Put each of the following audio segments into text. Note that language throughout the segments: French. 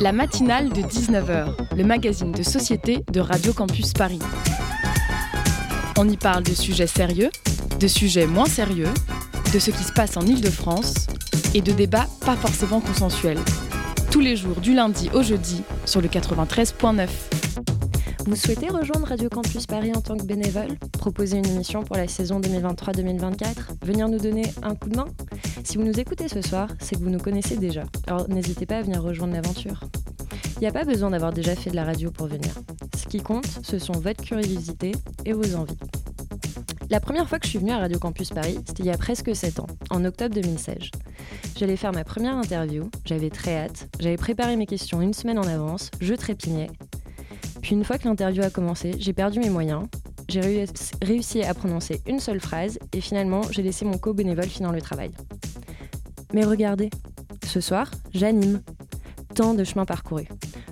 La matinale de 19h, le magazine de société de Radio Campus Paris. On y parle de sujets sérieux, de sujets moins sérieux, de ce qui se passe en Ile-de-France et de débats pas forcément consensuels. Tous les jours du lundi au jeudi sur le 93.9. Vous souhaitez rejoindre Radio Campus Paris en tant que bénévole? Proposer une émission pour la saison 2023-2024 Venir nous donner un coup de main? Si vous nous écoutez ce soir, c'est que vous nous connaissez déjà. Alors n'hésitez pas à venir rejoindre l'aventure. Il n'y a pas besoin d'avoir déjà fait de la radio pour venir. Ce qui compte, ce sont votre curiosité et vos envies. La première fois que je suis venue à Radio Campus Paris, c'était il y a presque 7 ans, en octobre 2016. J'allais faire ma première interview, j'avais très hâte, j'avais préparé mes questions une semaine en avance, je trépignais. Puis une fois que l'interview a commencé, j'ai perdu mes moyens, j'ai réussi à prononcer une seule phrase et finalement j'ai laissé mon co-bénévole finir le travail. Mais regardez, ce soir, j'anime. Tant de chemins parcourus.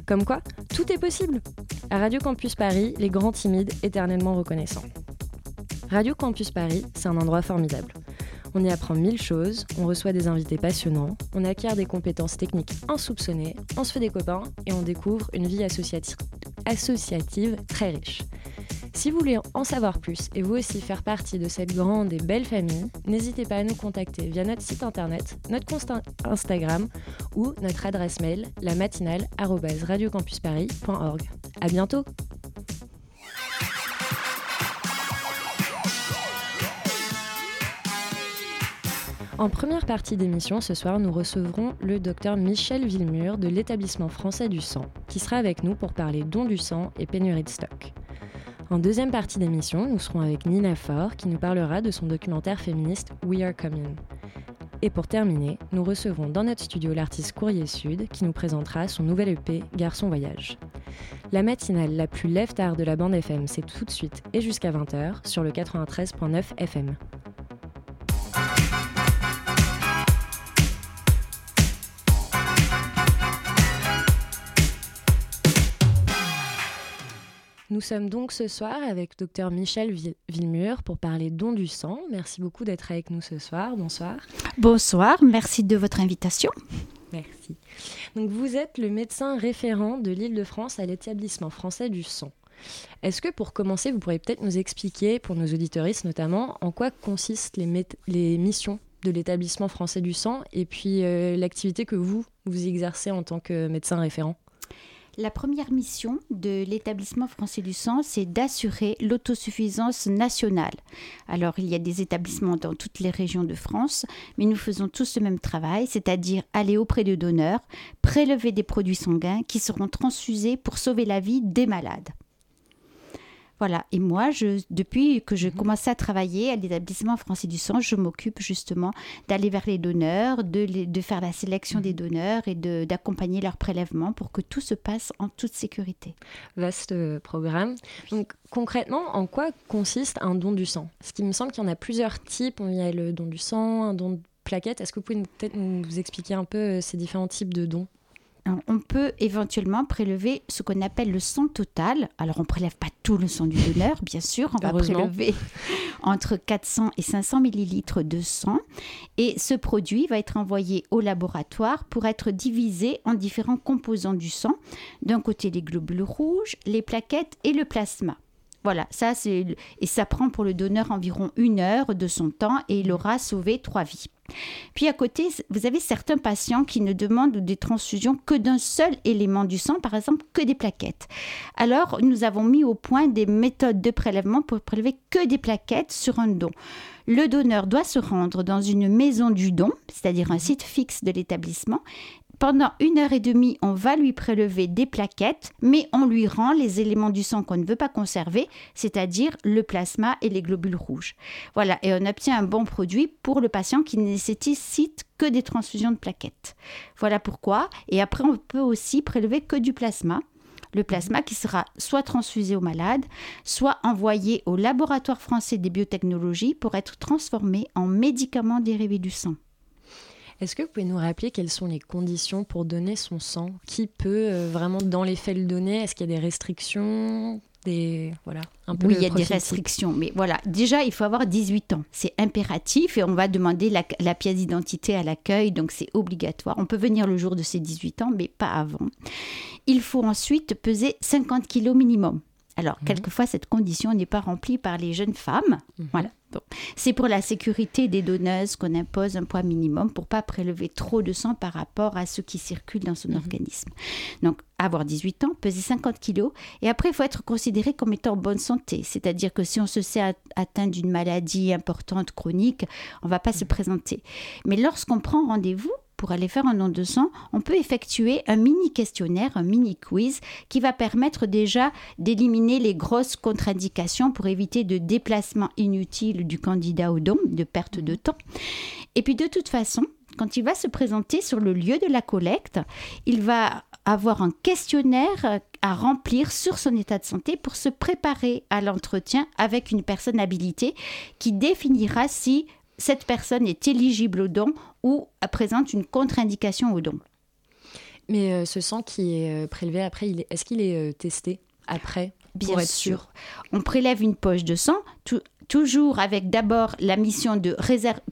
Comme quoi, tout est possible. À Radio Campus Paris, les grands timides éternellement reconnaissants. Radio Campus Paris, c'est un endroit formidable. On y apprend mille choses, on reçoit des invités passionnants, on acquiert des compétences techniques insoupçonnées, on se fait des copains et on découvre une vie associative, associative très riche. Si vous voulez en savoir plus et vous aussi faire partie de cette grande et belle famille, n'hésitez pas à nous contacter via notre site internet, notre compte Instagram ou notre adresse mail la matinale. À bientôt! En première partie d'émission, ce soir, nous recevrons le docteur Michel Villemur de l'établissement français du sang, qui sera avec nous pour parler don du sang et pénurie de stock. En deuxième partie d'émission, nous serons avec Nina Faure, qui nous parlera de son documentaire féministe We Are Coming. Et pour terminer, nous recevrons dans notre studio l'artiste Courrier Sud, qui nous présentera son nouvel EP Garçon Voyage. La matinale la plus lève-tard de la bande FM, c'est tout de suite et jusqu'à 20h sur le 93.9 FM. Nous sommes donc ce soir avec Dr Michel Villemur pour parler don du sang. Merci beaucoup d'être avec nous ce soir. Bonsoir. Bonsoir, merci de votre invitation. Merci. Donc vous êtes le médecin référent de l'Île-de-France à l'établissement français du sang. Est-ce que pour commencer, vous pourriez peut-être nous expliquer, pour nos auditoristes notamment, en quoi consistent les, les missions de l'établissement français du sang et puis euh, l'activité que vous, vous exercez en tant que médecin référent? La première mission de l'établissement français du sang, c'est d'assurer l'autosuffisance nationale. Alors, il y a des établissements dans toutes les régions de France, mais nous faisons tous le même travail, c'est-à-dire aller auprès de donneurs, prélever des produits sanguins qui seront transfusés pour sauver la vie des malades. Voilà. Et moi, je, depuis que je mhm. commençais à travailler à l'établissement français du sang, je m'occupe justement d'aller vers les donneurs, de, de, faire la sélection des mhm. donneurs et d'accompagner leur prélèvement pour que tout se passe en toute sécurité. Vaste euh, programme. Donc concrètement, en quoi consiste un don du sang? Ce qui me semble qu'il y en a plusieurs types. Il y a le don du sang, un don de plaquettes. Est-ce que vous pouvez peut-être nous expliquer un peu euh, ces différents types de dons? On peut éventuellement prélever ce qu'on appelle le sang total. Alors, on ne prélève pas tout le sang du donneur, bien sûr. On va prélever entre 400 et 500 millilitres de sang. Et ce produit va être envoyé au laboratoire pour être divisé en différents composants du sang. D'un côté, les globules rouges, les plaquettes et le plasma. Voilà, ça c'est et ça prend pour le donneur environ une heure de son temps et il aura sauvé trois vies. Puis à côté, vous avez certains patients qui ne demandent des transfusions que d'un seul élément du sang, par exemple que des plaquettes. Alors, nous avons mis au point des méthodes de prélèvement pour prélever que des plaquettes sur un don. Le donneur doit se rendre dans une maison du don, c'est-à-dire un site fixe de l'établissement, pendant une heure et demie, on va lui prélever des plaquettes, mais on lui rend les éléments du sang qu'on ne veut pas conserver, c'est-à-dire le plasma et les globules rouges. Voilà, et on obtient un bon produit pour le patient qui ne nécessite que des transfusions de plaquettes. Voilà pourquoi. Et après, on peut aussi prélever que du plasma. Le plasma qui sera soit transfusé au malade, soit envoyé au laboratoire français des biotechnologies pour être transformé en médicaments dérivés du sang. Est-ce que vous pouvez nous rappeler quelles sont les conditions pour donner son sang? Qui peut euh, vraiment dans les faits le donner? Est-ce qu'il y a des restrictions? Des voilà un peu oui il y a des restrictions mais voilà. Déjà il faut avoir 18 ans. C'est impératif et on va demander la, la pièce d'identité à l'accueil donc c'est obligatoire. On peut venir le jour de ses 18 ans mais pas avant. Il faut ensuite peser 50 kilos minimum alors, mhm. quelquefois, cette condition n'est pas remplie par les jeunes femmes. Mhm. Voilà. C'est pour la sécurité des donneuses qu'on impose un poids minimum pour pas prélever trop de sang par rapport à ce qui circule dans son mhm. organisme. Donc, avoir 18 ans, peser 50 kilos, et après, il faut être considéré comme étant en bonne santé. C'est-à-dire que si on se sait atteint d'une maladie importante, chronique, on va pas se présenter. Mais lorsqu'on prend rendez-vous, pour aller faire un don de sang, on peut effectuer un mini questionnaire, un mini quiz qui va permettre déjà d'éliminer les grosses contre-indications pour éviter de déplacement inutile du candidat au don, de perte de temps. Et puis de toute façon, quand il va se présenter sur le lieu de la collecte, il va avoir un questionnaire à remplir sur son état de santé pour se préparer à l'entretien avec une personne habilitée qui définira si cette personne est éligible au don ou présente une contre-indication au don. Mais euh, ce sang qui est euh, prélevé après, est-ce qu'il est, euh, testé après Bien sûr. On prélève une poche de sang, toujours avec d'abord la mission de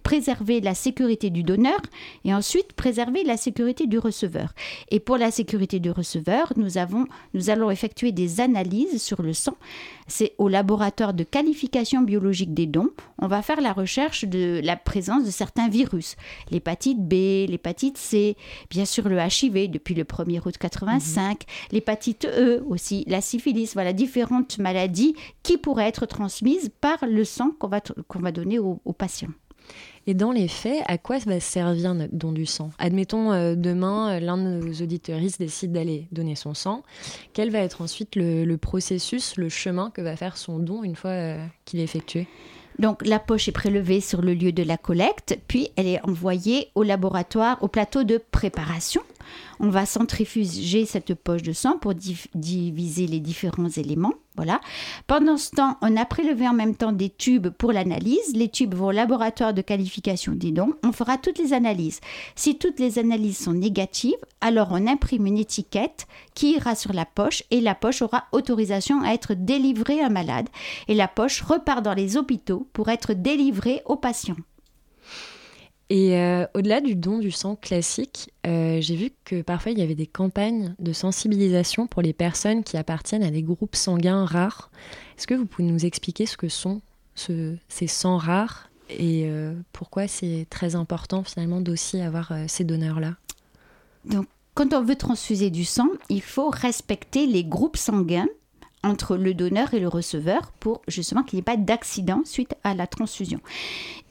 préserver la sécurité du donneur et ensuite préserver la sécurité du receveur. Et pour la sécurité du receveur, nous, avons, nous allons effectuer des analyses sur le sang. C'est au laboratoire de qualification biologique des dons. On va faire la recherche de la présence de certains virus. L'hépatite B, l'hépatite C, bien sûr le HIV depuis le 1er août 85, mhm. l'hépatite E aussi, la syphilis, voilà différentes maladies qui pourraient être transmises par le sang qu'on va, qu'on va donner aux, patients. Et dans les faits, à quoi va servir notre don du sang? Admettons, euh, demain, euh, l'un de nos auditeuristes décide d'aller donner son sang. Quel va être ensuite le, processus, le chemin que va faire son don une fois euh, qu'il est effectué? Donc la poche est prélevée sur le lieu de la collecte, puis elle est envoyée au laboratoire, au plateau de préparation on va centrifuger cette poche de sang pour diviser les différents éléments. Voilà. Pendant ce temps, on a prélevé en même temps des tubes pour l'analyse. Les tubes vont au laboratoire de qualification des dons. On fera toutes les analyses. Si toutes les analyses sont négatives, alors on imprime une étiquette qui ira sur la poche et la poche aura autorisation à être délivrée à un malade. Et la poche repart dans les hôpitaux pour être délivrée aux patients. Et euh, au-delà du don du sang classique, euh, j'ai vu que parfois il y avait des campagnes de sensibilisation pour les personnes qui appartiennent à des groupes sanguins rares. Est-ce que vous pouvez nous expliquer ce que sont ces sangs rares et euh, pourquoi c'est très important finalement d'aussi avoir ces donneurs-là? Donc, quand on veut transfuser du sang, il faut respecter les groupes sanguins entre le donneur et le receveur pour justement qu'il n'y ait pas d'accident suite à la transfusion.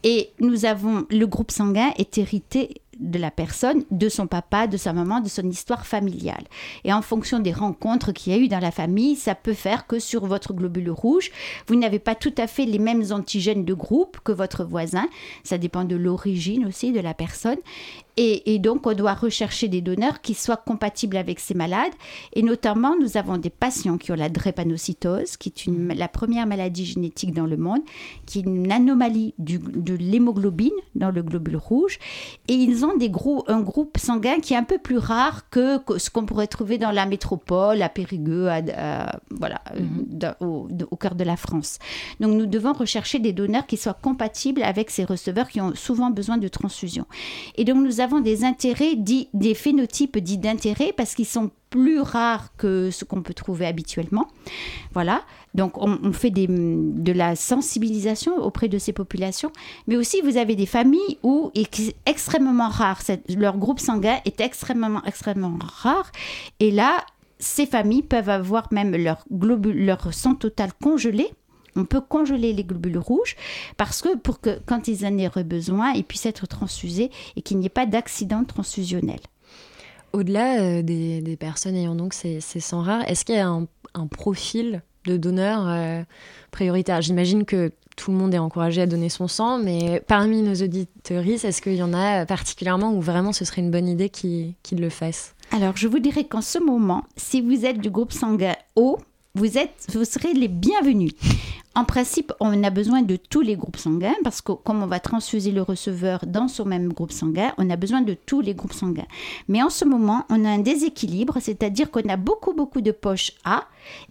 Et nous avons, le groupe sanguin est hérité de la personne, de son papa, de sa maman, de son histoire familiale. Et en fonction des rencontres qu'il y a eu dans la famille, ça peut faire que sur votre globule rouge, vous n'avez pas tout à fait les mêmes antigènes de groupe que votre voisin. Ça dépend de l'origine aussi de la personne. Et, donc, on doit rechercher des donneurs qui soient compatibles avec ces malades. Et notamment, nous avons des patients qui ont la drépanocytose, qui est une, la première maladie génétique dans le monde, qui est une anomalie de l'hémoglobine dans le globule rouge. Et ils ont des un groupe sanguin qui est un peu plus rare que, ce qu'on pourrait trouver dans la métropole, à Périgueux, voilà, mm-hmm. au, au cœur de la France. Donc, nous devons rechercher des donneurs qui soient compatibles avec ces receveurs qui ont souvent besoin de transfusion. Et donc, nous avons des intérêts dits, des phénotypes dits d'intérêt parce qu'ils sont plus rares que ce qu'on peut trouver habituellement. Voilà, donc on, fait des, de la sensibilisation auprès de ces populations, mais aussi vous avez des familles où c'est extrêmement rare, leur groupe sanguin est extrêmement, extrêmement rare, et là, ces familles peuvent avoir même leur, globule, leur sang total congelé on peut congeler les globules rouges parce que pour que quand ils en aient besoin, ils puissent être transfusés et qu'il n'y ait pas d'accident transfusionnel. Au-delà euh, des, personnes ayant donc ces, sangs rares, est-ce qu'il y a un, profil de donneur euh, prioritaire? J'imagine que tout le monde est encouragé à donner son sang, mais parmi nos auditeurs, est-ce qu'il y en a particulièrement où vraiment ce serait une bonne idée qu'ils le fassent? Alors, je vous dirais qu'en ce moment, si vous êtes du groupe sanguin O, vous, êtes, vous serez les bienvenus. En principe, on a besoin de tous les groupes sanguins parce que comme on va transfuser le receveur dans son même groupe sanguin, on a besoin de tous les groupes sanguins. Mais en ce moment, on a un déséquilibre, c'est-à-dire qu'on a beaucoup, beaucoup de poches A,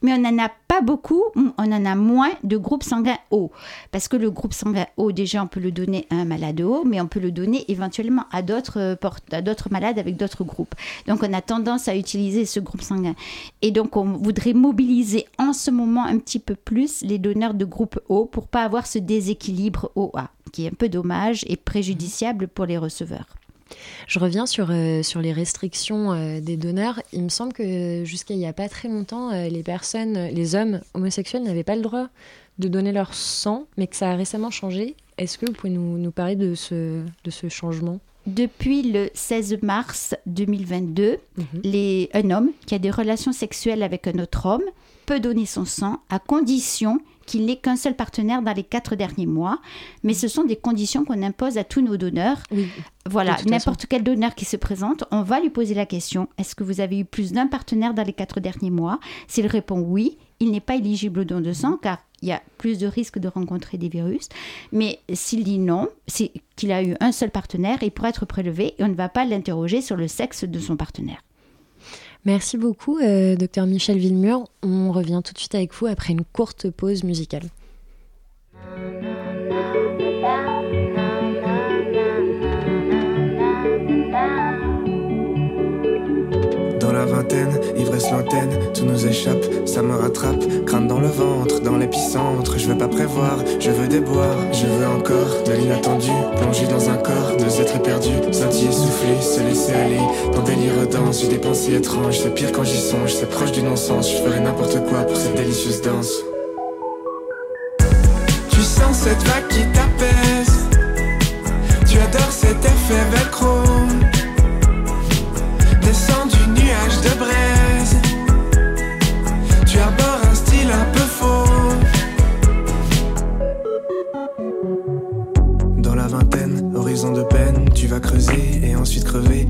mais on n'en a pas beaucoup, on en a moins de groupes sanguins O. Parce que le groupe sanguin O, déjà, on peut le donner à un malade O, mais on peut le donner éventuellement à d'autres, euh, à d'autres malades avec d'autres groupes. Donc, on a tendance à utiliser ce groupe sanguin. Et donc, on voudrait mobiliser en ce moment un petit peu plus les donneurs de groupe O pour pas avoir ce déséquilibre OA, qui est un peu dommage et préjudiciable pour les receveurs. Je reviens sur, euh, sur les restrictions euh, des donneurs. Il me semble que jusqu'à il n'y a pas très longtemps, euh, les personnes, les hommes homosexuels n'avaient pas le droit de donner leur sang, mais que ça a récemment changé. Est-ce que vous pouvez nous, nous parler de ce, de ce changement? Depuis le 16 mars 2022, mhm. les, un homme qui a des relations sexuelles avec un autre homme peut donner son sang à condition qu'il n'ait qu'un seul partenaire dans les quatre derniers mois. Mais ce sont des conditions qu'on impose à tous nos donneurs. voilà, n'importe quel donneur qui se présente, on va lui poser la question est-ce que vous avez eu plus d'un partenaire dans les quatre derniers mois? S'il répond oui, il n'est pas éligible au don de sang car il y a plus de risques de rencontrer des virus. Mais s'il dit non, c'est qu'il a eu un seul partenaire, il pourra être prélevé et on ne va pas l'interroger sur le sexe de son partenaire. Merci beaucoup, euh, docteur Michel Villemur. On revient tout de suite avec vous après une courte pause musicale. Dans la vingtaine, l'antenne, tout nous échappe, ça me rattrape, crâne dans le ventre, dans l'épicentre, je veux pas prévoir, je veux déboire, je veux encore de l'inattendu, plonger dans un corps, deux êtres perdus, sentir souffler, se laisser aller, dans délire danse, j'ai des pensées étranges, c'est pire quand j'y songe, c'est proche du non-sens, je ferai n'importe quoi pour cette délicieuse danse. Tu sens cette vague qui t'apaise, tu adores cet effet velcro.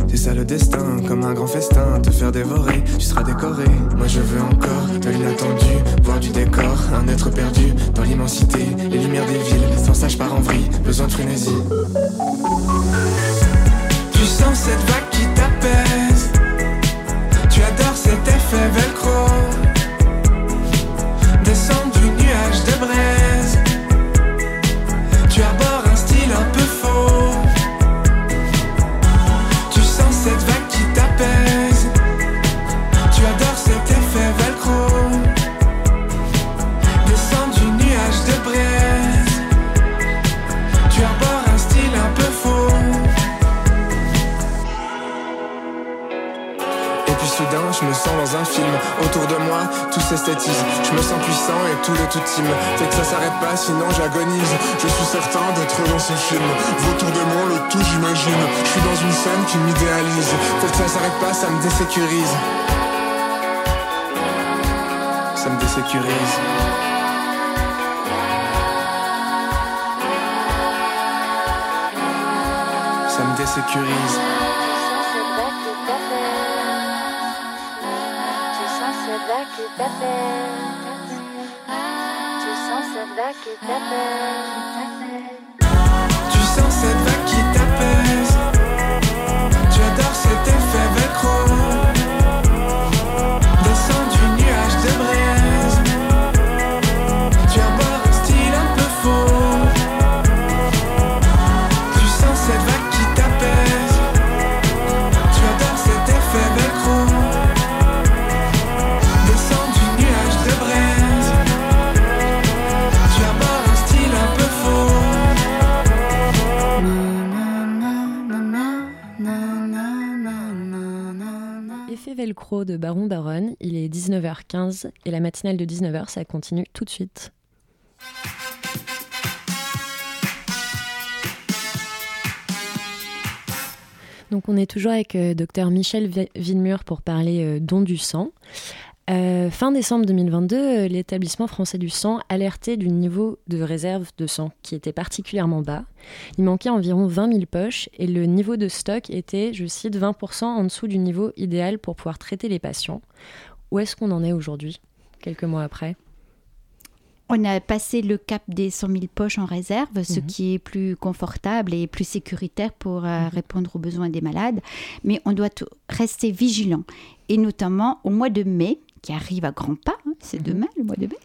C'est ça le destin, comme un grand festin, te faire dévorer, tu seras décoré. Moi je veux encore de l'inattendu, voir du décor, un être perdu dans l'immensité, les lumières des villes, sans sage par en vrille, besoin de frénésie. Tu sens cette vague qui t'apaise, tu adores cet effet velcro. Autour de moi, tout s'esthétise. Je me sens puissant et tout de toute team. Fait que ça s'arrête pas, sinon j'agonise. Je suis certain d'être dans ce film. Autour de moi, le tout j'imagine. Je suis dans une scène qui m'idéalise. Fait que ça s'arrête pas, ça me désécurise. Ça me désécurise. Ça me désécurise. T'appelle. Tu sens cette vague qui t'appelle. De Baron Baron. Il est 19h15 et la matinale de 19h, ça continue tout de suite. Donc on est toujours avec euh, docteur Michel Villemur pour parler euh, don du sang. Euh, fin décembre 2022, euh, l'établissement français du sang alertait du niveau de réserve de sang qui était particulièrement bas. Il manquait environ 20 000 poches et le niveau de stock était, je cite, 20% en dessous du niveau idéal pour pouvoir traiter les patients. Où est-ce qu'on en est aujourd'hui, quelques mois après? On a passé le cap des 100 000 poches en réserve, ce mhm. qui est plus confortable et plus sécuritaire pour euh, mhm. répondre aux besoins des malades. Mais on doit rester vigilant. Et notamment au mois de mai, qui arrive à grands pas, hein, c'est mhm. demain le mois de mai,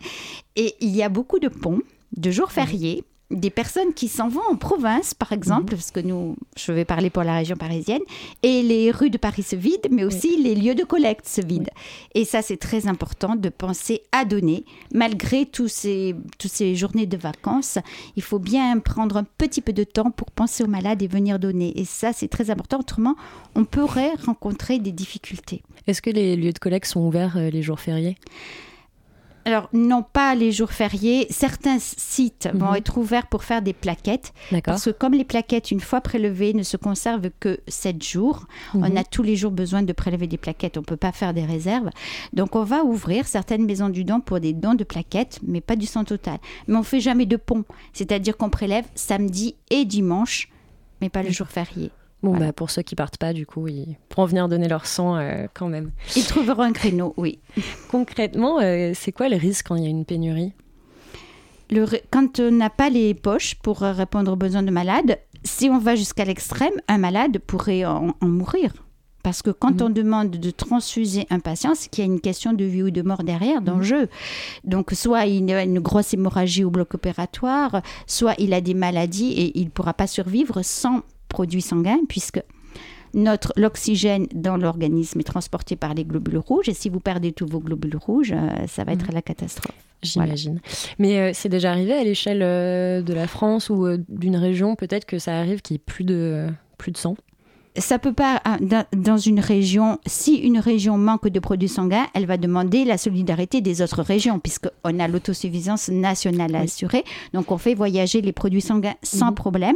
et il y a beaucoup de ponts, de jours fériés des personnes qui s'en vont en province, par exemple, mhm. parce que nous, je vais parler pour la région parisienne, et les rues de Paris se vident, mais aussi les lieux de collecte se vident. Et ça, c'est très important de penser à donner, malgré tous ces, toutes ces journées de vacances. Il faut bien prendre un petit peu de temps pour penser aux malades et venir donner. Et ça, c'est très important. Autrement, on pourrait rencontrer des difficultés. Est-ce que les lieux de collecte sont ouverts euh, les jours fériés? Alors, non pas les jours fériés. Certains sites vont mhm. être ouverts pour faire des plaquettes. Parce que comme les plaquettes, une fois prélevées, ne se conservent que 7 jours, on mhm. a tous les jours besoin de prélever des plaquettes. On ne peut pas faire des réserves. Donc, on va ouvrir certaines maisons du don pour des dons de plaquettes, mais pas du sang total. Mais on fait jamais de pont. C'est-à-dire qu'on prélève samedi et dimanche, mais pas le jour férié. Bon, bah, pour ceux qui partent pas, du coup, ils pourront venir donner leur sang euh, quand même. Ils trouveront un créneau, oui. Concrètement, euh, c'est quoi le risque quand il y a une pénurie? Le, Quand on n'a pas les poches pour répondre aux besoins de malades, si on va jusqu'à l'extrême, un malade pourrait en, mourir. Parce que quand mhm. on demande de transfuser un patient, c'est qu'il y a une question de vie ou de mort derrière, d'enjeu. Mhm. Donc, soit il a une grosse hémorragie au bloc opératoire, soit il a des maladies et il ne pourra pas survivre sans produits sanguins, puisque notre l'oxygène dans l'organisme est transporté par les globules rouges et si vous perdez tous vos globules rouges, euh, ça va être mhm. la catastrophe. J'imagine. Mais euh, c'est déjà arrivé à l'échelle euh, de la France ou d'une région, peut-être que ça arrive qu'il n'y ait plus de, plus de sang? Ça peut pas ah, dans une région. Si une région manque de produits sanguins, elle va demander la solidarité des autres régions, puisqu'on a l'autosuffisance nationale à assurer. Donc on fait voyager les produits sanguins sans mhm. problème.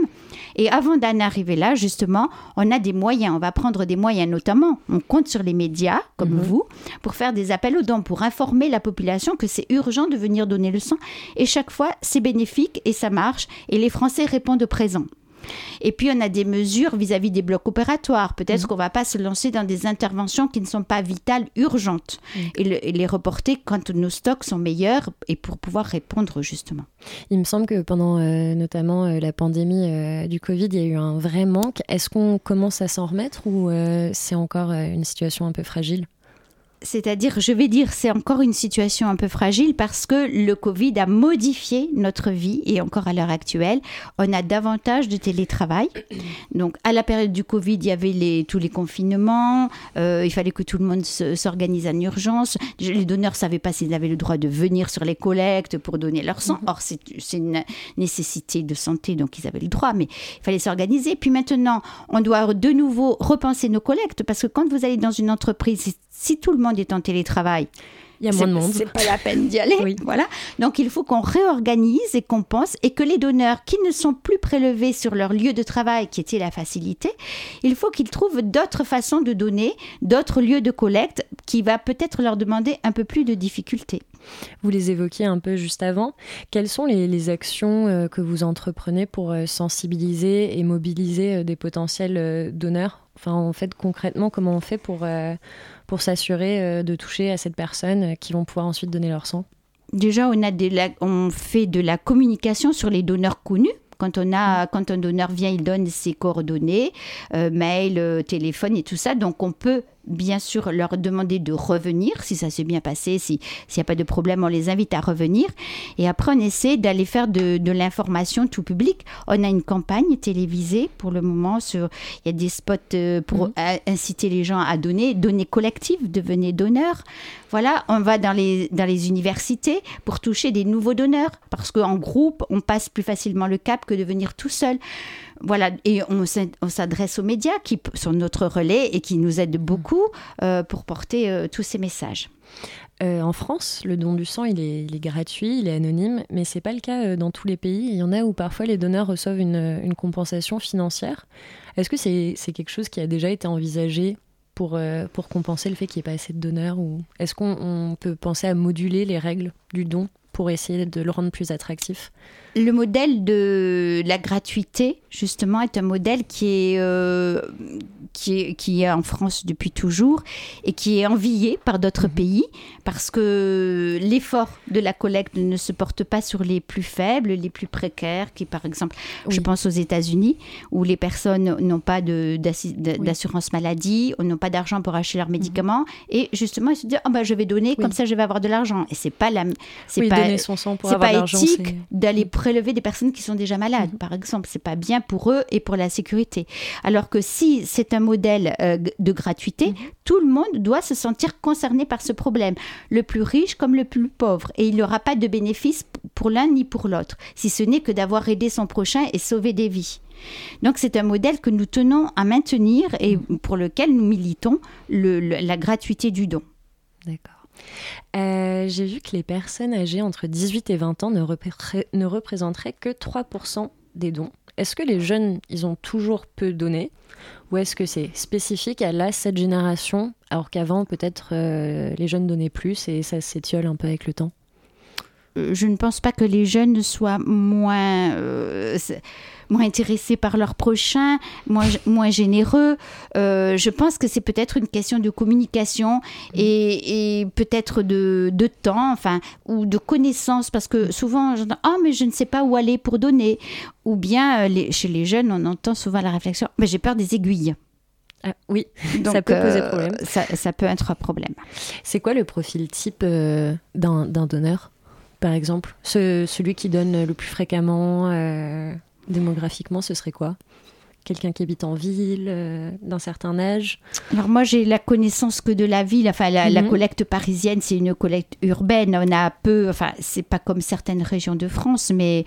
Et avant d'en arriver là, justement, on a des moyens. On va prendre des moyens, notamment, on compte sur les médias comme mhm. vous pour faire des appels aux dons, pour informer la population que c'est urgent de venir donner le sang. Et chaque fois, c'est bénéfique et ça marche. Et les Français répondent présent. Et puis, on a des mesures vis-à-vis des blocs opératoires. Peut-être mhm. qu'on ne va pas se lancer dans des interventions qui ne sont pas vitales, urgentes, et, les reporter quand nos stocks sont meilleurs et pour pouvoir répondre justement. Il me semble que pendant euh, notamment euh, la pandémie euh, du Covid, il y a eu un vrai manque. Est-ce qu'on commence à s'en remettre ou c'est encore une situation un peu fragile? C'est-à-dire, je vais dire, c'est encore une situation un peu fragile parce que le Covid a modifié notre vie et encore à l'heure actuelle, on a davantage de télétravail. Donc, à la période du Covid, il y avait tous les confinements, euh, il fallait que tout le monde s'organise en urgence. Les donneurs ne savaient pas s'ils avaient le droit de venir sur les collectes pour donner leur sang. Or, c'est une nécessité de santé, donc ils avaient le droit, mais il fallait s'organiser. Puis maintenant, on doit de nouveau repenser nos collectes parce que quand vous allez dans une entreprise, si tout le monde est en télétravail, il y a moins de monde. C'est pas la peine d'y aller. Voilà. Donc il faut qu'on réorganise et qu'on pense et que les donneurs qui ne sont plus prélevés sur leur lieu de travail, qui était la facilité, il faut qu'ils trouvent d'autres façons de donner, d'autres lieux de collecte qui va peut-être leur demander un peu plus de difficultés. Vous les évoquiez un peu juste avant. Quelles sont les, actions euh, que vous entreprenez pour euh, sensibiliser et mobiliser euh, des potentiels donneurs? Enfin, en fait, concrètement, comment on fait pour, pour s'assurer de toucher à cette personne qui vont pouvoir ensuite donner leur sang? Déjà, on, a on fait de la communication sur les donneurs connus. Quand, on a, quand un donneur vient, il donne ses coordonnées, mail, téléphone et tout ça. Donc on peut bien sûr leur demander de revenir si ça s'est bien passé, s'il n'y a pas de problème, on les invite à revenir. Et après, on essaie d'aller faire de, l'information tout public. On a une campagne télévisée pour le moment. Sur, il y a des spots euh, pour mhm. inciter les gens à donner, donner collectif, devenez donneur. Voilà, on va dans les, dans les universités pour toucher des nouveaux donneurs parce qu'en groupe, on passe plus facilement le cap que de venir tout seul. Voilà, et on s'adresse aux médias qui sont notre relais et qui nous aident beaucoup euh, pour porter euh, tous ces messages. Euh, en France, le don du sang, il est, gratuit, il est anonyme, mais c'est pas le cas dans tous les pays. Il y en a où parfois les donneurs reçoivent une, compensation financière. Est-ce que c'est quelque chose qui a déjà été envisagé pour, pour compenser le fait qu'il n'y ait pas assez de donneurs ou est-ce qu'on peut penser à moduler les règles du don pour essayer de le rendre plus attractif? Le modèle de la gratuité, justement, est un modèle qui est, euh, qui est, qui est en France depuis toujours et qui est envié par d'autres mhm. pays parce que l'effort de la collecte ne se porte pas sur les plus faibles, les plus précaires, qui par exemple, je pense aux États-Unis, où les personnes n'ont pas d'assurance maladie, n'ont pas d'argent pour acheter leurs mhm. médicaments et justement ils se disent oh, bah, je vais donner comme ça je vais avoir de l'argent. Et c'est pas la c'est pas son sang pour avoir pas éthique d'aller prélever des personnes qui sont déjà malades mhm. par exemple. C'est pas bien pour eux et pour la sécurité. Alors que si c'est un modèle euh, de gratuité, mhm. tout le monde doit se sentir concerné par ce problème, le plus riche comme le plus pauvre, et il n'y aura pas de bénéfice pour l'un ni pour l'autre, si ce n'est que d'avoir aidé son prochain et sauvé des vies. Donc c'est un modèle que nous tenons à maintenir et mhm. pour lequel nous militons la gratuité du don. D'accord. Euh, j'ai vu que les personnes âgées entre 18 et 20 ans ne, ne représenteraient que 3% des dons. Est-ce que les jeunes, ils ont toujours peu donné ou est-ce que c'est spécifique à la, cette génération, alors qu'avant, peut-être, euh, les jeunes donnaient plus et ça s'étiole un peu avec le temps? Je ne pense pas que les jeunes soient moins... Euh, moins intéressés par leur prochain, moins, moins généreux. Euh, je pense que c'est peut-être une question de communication et, peut-être de, de, temps, enfin, ou de connaissance, parce que souvent, j'entends « Ah, mais je ne sais pas où aller pour donner ». Ou bien, euh, chez les jeunes, on entend souvent la réflexion « Mais j'ai peur des aiguilles ». Ah, oui, ça peut poser euh, problème. Ça, ça, peut être un problème. C'est quoi le profil type d'un donneur, par exemple Celui qui donne le plus fréquemment Démographiquement, ce serait quoi? Quelqu'un qui habite en ville, euh, d'un certain âge? Alors moi, j'ai la connaissance que de la ville. Enfin, la, mhm. collecte parisienne, c'est une collecte urbaine. On a peu, enfin, c'est pas comme certaines régions de France, mais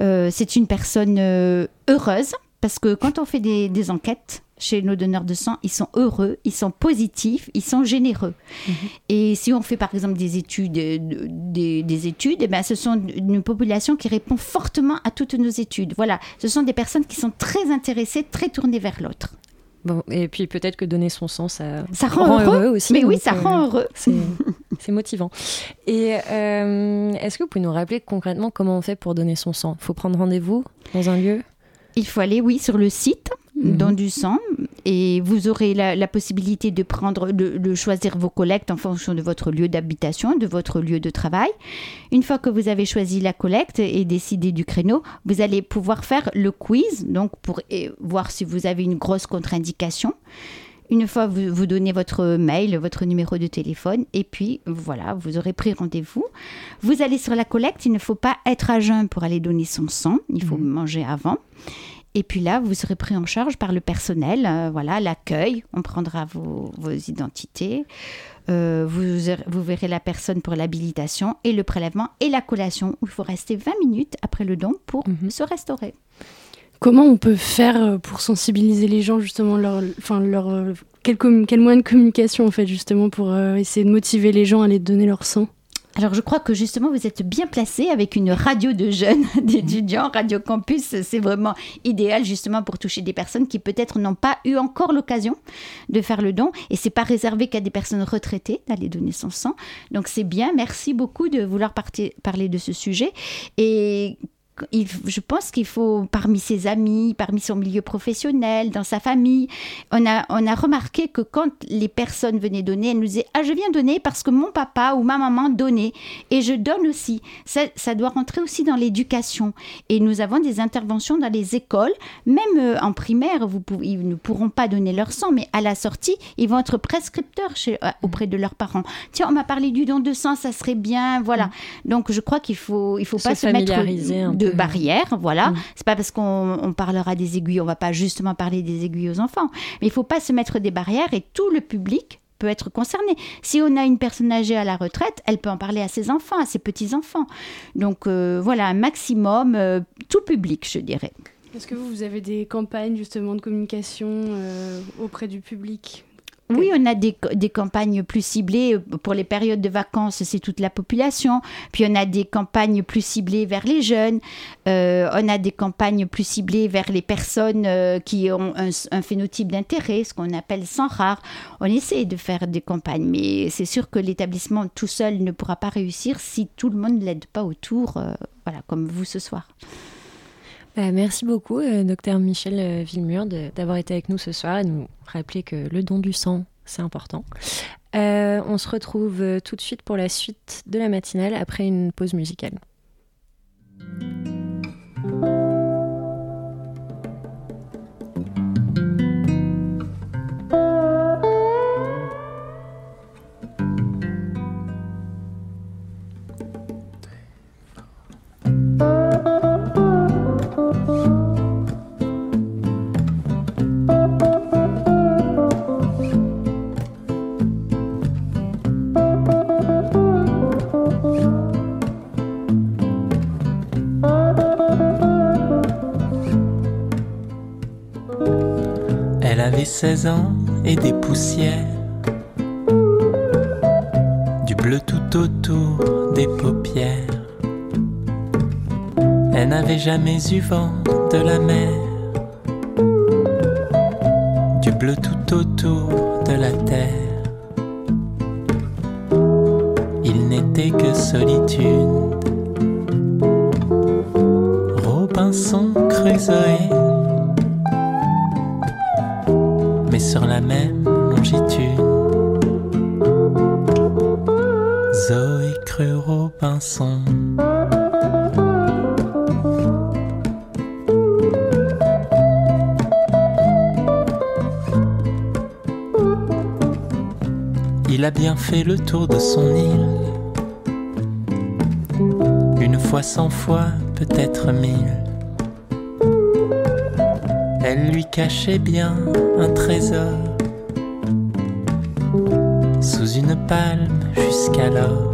euh, c'est une personne euh, heureuse parce que quand on fait des enquêtes, chez nos donneurs de sang, ils sont heureux, ils sont positifs, ils sont généreux. Mhm. Et si on fait par exemple des études, euh, des, études, eh ben, ce sont une population qui répond fortement à toutes nos études. Voilà, ce sont des personnes qui sont très intéressées, très tournées vers l'autre. Bon, et puis peut-être que donner son sang, ça, ça rend, heureux. aussi. Mais oui, ça euh, rend heureux. C'est motivant. Et euh, est-ce que vous pouvez nous rappeler concrètement comment on fait pour donner son sang? Il faut prendre rendez-vous dans un lieu? Il faut aller, oui, sur le site Mhm. dans du sang et vous aurez la, possibilité de prendre, de, choisir vos collectes en fonction de votre lieu d'habitation, de votre lieu de travail. Une fois que vous avez choisi la collecte et décidé du créneau, vous allez pouvoir faire le quiz, donc pour voir si vous avez une grosse contre-indication. Une fois vous, vous donnez votre mail, votre numéro de téléphone, et puis voilà, vous aurez pris rendez-vous. Vous allez sur la collecte, il ne faut pas être à jeun pour aller donner son sang, il faut mhm. manger avant. Et puis là, vous serez pris en charge par le personnel, euh, voilà, l'accueil, on prendra vos, identités, euh, vous, vous, verrez la personne pour l'habilitation et le prélèvement et la collation, où il faut rester 20 minutes après le don pour mhm. se restaurer. Comment on peut faire euh, pour sensibiliser les gens, justement, leur, enfin, leur, quel, quel moyen de communication, en fait, justement, pour essayer de motiver les gens à aller donner leur sang? Alors je crois que justement vous êtes bien placé avec une radio de jeunes, d'étudiants, Radio Campus, c'est vraiment idéal justement pour toucher des personnes qui peut-être n'ont pas eu encore l'occasion de faire le don. Et c'est pas réservé qu'à des personnes retraitées d'aller donner son sang. Donc c'est bien, merci beaucoup de vouloir parler de ce sujet. Et je pense qu'il faut, parmi ses amis, parmi son milieu professionnel, dans sa famille, on a, on a remarqué que quand les personnes venaient donner, elles nous disaient Ah, je viens donner parce que mon papa ou ma maman donnait et je donne aussi. Ça, ça doit rentrer aussi dans l'éducation. Et nous avons des interventions dans les écoles, même euh, en primaire, vous pouvez, ils ne pourront pas donner leur sang, mais à la sortie, ils vont être prescripteurs chez, euh, auprès de leurs parents. Tiens, on m'a parlé du don de sang, ça serait bien, voilà. Mm. Donc je crois qu'il faut, il faut pas se mettre de de barrières, voilà. Mm. C'est pas parce qu'on parlera des aiguilles, on va pas justement parler des aiguilles aux enfants, mais il faut pas se mettre des barrières et tout le public peut être concerné. Si on a une personne âgée à la retraite, elle peut en parler à ses enfants, à ses petits-enfants. Donc euh, voilà, un maximum, euh, tout public, je dirais. Est-ce que vous, vous avez des campagnes justement de communication euh, auprès du public? Oui, on a des, campagnes plus ciblées pour les périodes de vacances, c'est toute la population. Puis on a des campagnes plus ciblées vers les jeunes. Euh, on a des campagnes plus ciblées vers les personnes euh, qui ont un, phénotype d'intérêt, ce qu'on appelle sans rare. On essaie de faire des campagnes, mais c'est sûr que l'établissement tout seul ne pourra pas réussir si tout le monde ne l'aide pas autour, euh, voilà, comme vous ce soir. Bah, merci beaucoup, docteur Michel Villemur, d'avoir été avec nous ce soir et nous rappeler que le don du sang, c'est important. on se retrouve tout de suite pour la suite de la matinale après une pause musicale. Avait 16 ans et des poussières, du bleu tout autour des paupières. Elle n'avait jamais eu vent de la mer, du bleu tout autour de la terre. Il n'était que solitude. Il a bien fait le tour de son île. Une fois, cent fois, peut-être mille lui cachait bien un trésor sous une palme jusqu'alors.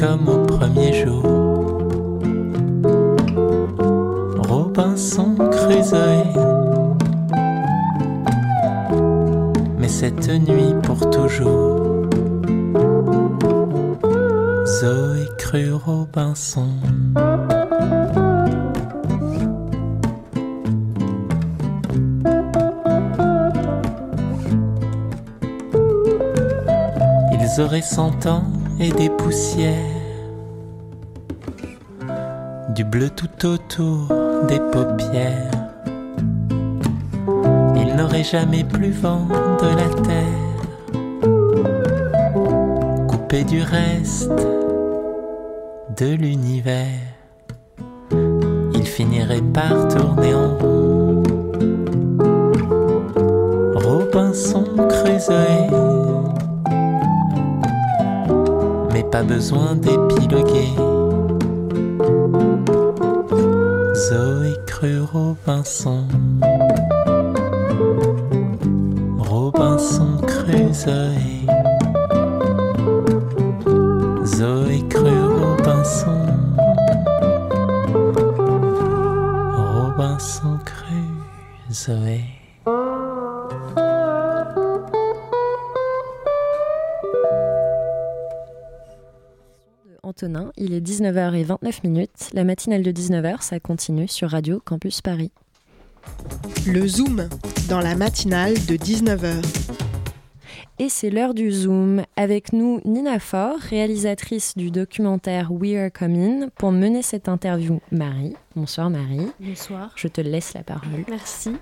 Comme au premier jour. Robinson Crusoe. Mais cette nuit pour toujours. Zoé crut Robinson. auraient cent ans et des poussières, du bleu tout autour des paupières. Il n'aurait jamais plus vent de la terre, coupé du reste de l'univers. Il finirait par tourner en rond. Robinson Crusoe pas besoin d'épiloguer. Zoé crut Robinson. Robinson Crusoe. Zoé crut Robinson. Robinson Il est 19h29 La matinale de 19h, ça continue sur Radio Campus Paris. Le Zoom, dans la matinale de 19h. Et c'est l'heure du Zoom. Avec nous, Nina Faure, réalisatrice du documentaire We Are Coming. Pour mener cette interview, Marie. Bonsoir Marie. Bonsoir. Je te laisse la parole. Merci.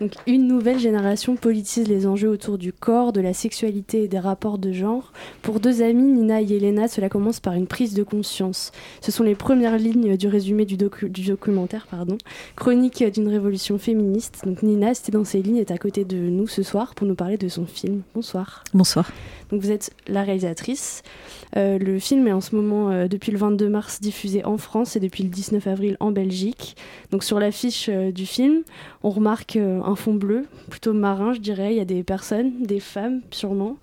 Donc une nouvelle génération politise les enjeux autour du corps, de la sexualité et des rapports de genre. Pour deux amies, Nina et Elena, cela commence par une prise de conscience. Ce sont les premières lignes du résumé du, du documentaire, pardon, chronique d'une révolution féministe. Donc Nina, c'était dans ces lignes, est à côté de nous ce soir pour nous parler de son film. Bonsoir. Bonsoir. Donc vous êtes la réalisatrice. Euh, le film est en ce moment, euh, depuis le 22 mars, diffusé en France et depuis le 19 avril en Belgique. Donc sur l'affiche euh, du film, on remarque un fond bleu, plutôt marin, je dirais. Il y a des personnes, des femmes sûrement,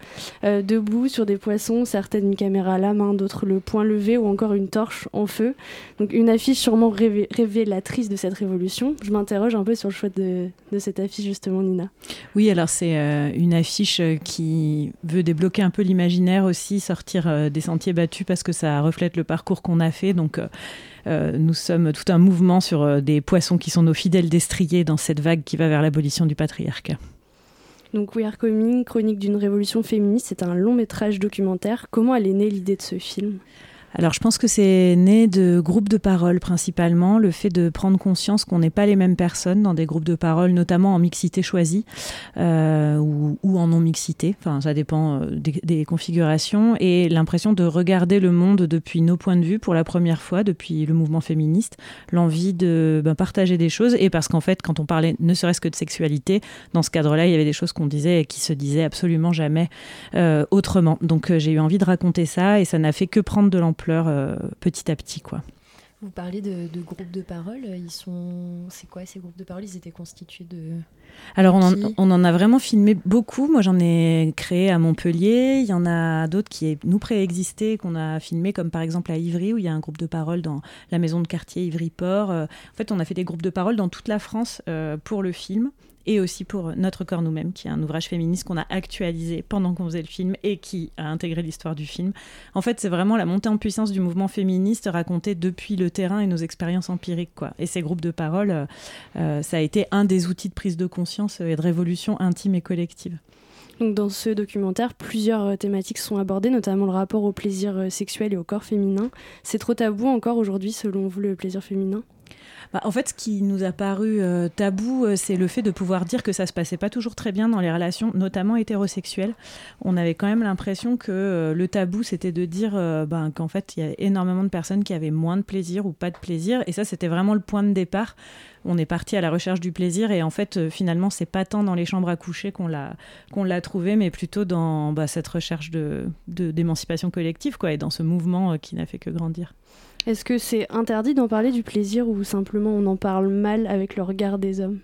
debout sur des poissons, certaines une caméra à la main, d'autres le poing levé ou encore une torche en feu. Donc une affiche sûrement révélatrice de cette révolution. Je m'interroge un peu sur le choix de cette affiche justement, Nina. Oui, alors c'est une affiche qui veut débloquer un peu l'imaginaire aussi, sortir des sentiers battus parce que ça reflète le parcours qu'on a fait. Donc, euh, euh, nous sommes tout un mouvement sur euh, des poissons qui sont nos fidèles destriers dans cette vague qui va vers l'abolition du patriarcat. Donc We Are Coming, chronique d'une révolution féministe, c'est un long métrage documentaire. Comment elle est née l'idée de ce film? Alors je pense que c'est né de groupes de parole principalement, le fait de prendre conscience qu'on n'est pas les mêmes personnes dans des groupes de parole, notamment en mixité choisie euh, ou, en non-mixité, enfin ça dépend euh, des, configurations, et l'impression de regarder le monde depuis nos points de vue pour la première fois depuis le mouvement féministe, l'envie de ben, partager des choses, et parce qu'en fait quand on parlait ne serait-ce que de sexualité, dans ce cadre-là il y avait des choses qu'on disait et qui se disaient absolument jamais euh, autrement. Donc j'ai eu envie de raconter ça et ça n'a fait que prendre de l'ampleur euh, petit à petit, quoi. Vous parlez de, groupes de parole. Ils sont, c'est quoi ces groupes de parole? Ils étaient constitués de. Alors on en, on en, a vraiment filmé beaucoup. Moi j'en ai créé à Montpellier. Il y en a d'autres qui nous préexistaient qu'on a filmé, comme par exemple à Ivry où il y a un groupe de parole dans la maison de quartier Ivry-Port. Euh, en fait, on a fait des groupes de parole dans toute la France euh, pour le film et aussi pour Notre corps nous-mêmes, qui est un ouvrage féministe qu'on a actualisé pendant qu'on faisait le film et qui a intégré l'histoire du film. En fait, c'est vraiment la montée en puissance du mouvement féministe raconté depuis le terrain et nos expériences empiriques. Quoi. Et ces groupes de parole, euh, euh, ça a été un des outils de prise de conscience et de révolution intime et collective. Donc dans ce documentaire, plusieurs euh, thématiques sont abordées, notamment le rapport au plaisir sexuel et au corps féminin. C'est trop tabou encore aujourd'hui, selon vous, le plaisir féminin? Bah, en fait, ce qui nous a paru euh, tabou, euh, c'est le fait de pouvoir dire que ça se passait pas toujours très bien dans les relations, notamment hétérosexuelles. On avait quand même l'impression que euh, le tabou, c'était de dire ben, qu'en fait, il y a énormément de personnes qui avaient moins de plaisir ou pas de plaisir. Et ça, c'était vraiment le point de départ. On est parti à la recherche du plaisir et en fait, finalement, c'est pas tant dans les chambres à coucher qu'on l'a trouvé, mais plutôt dans bah, cette recherche de d'émancipation collective, quoi, et dans ce mouvement qui n'a fait que grandir. Est-ce que c'est interdit d'en parler du plaisir ou simplement on en parle mal avec le regard des hommes?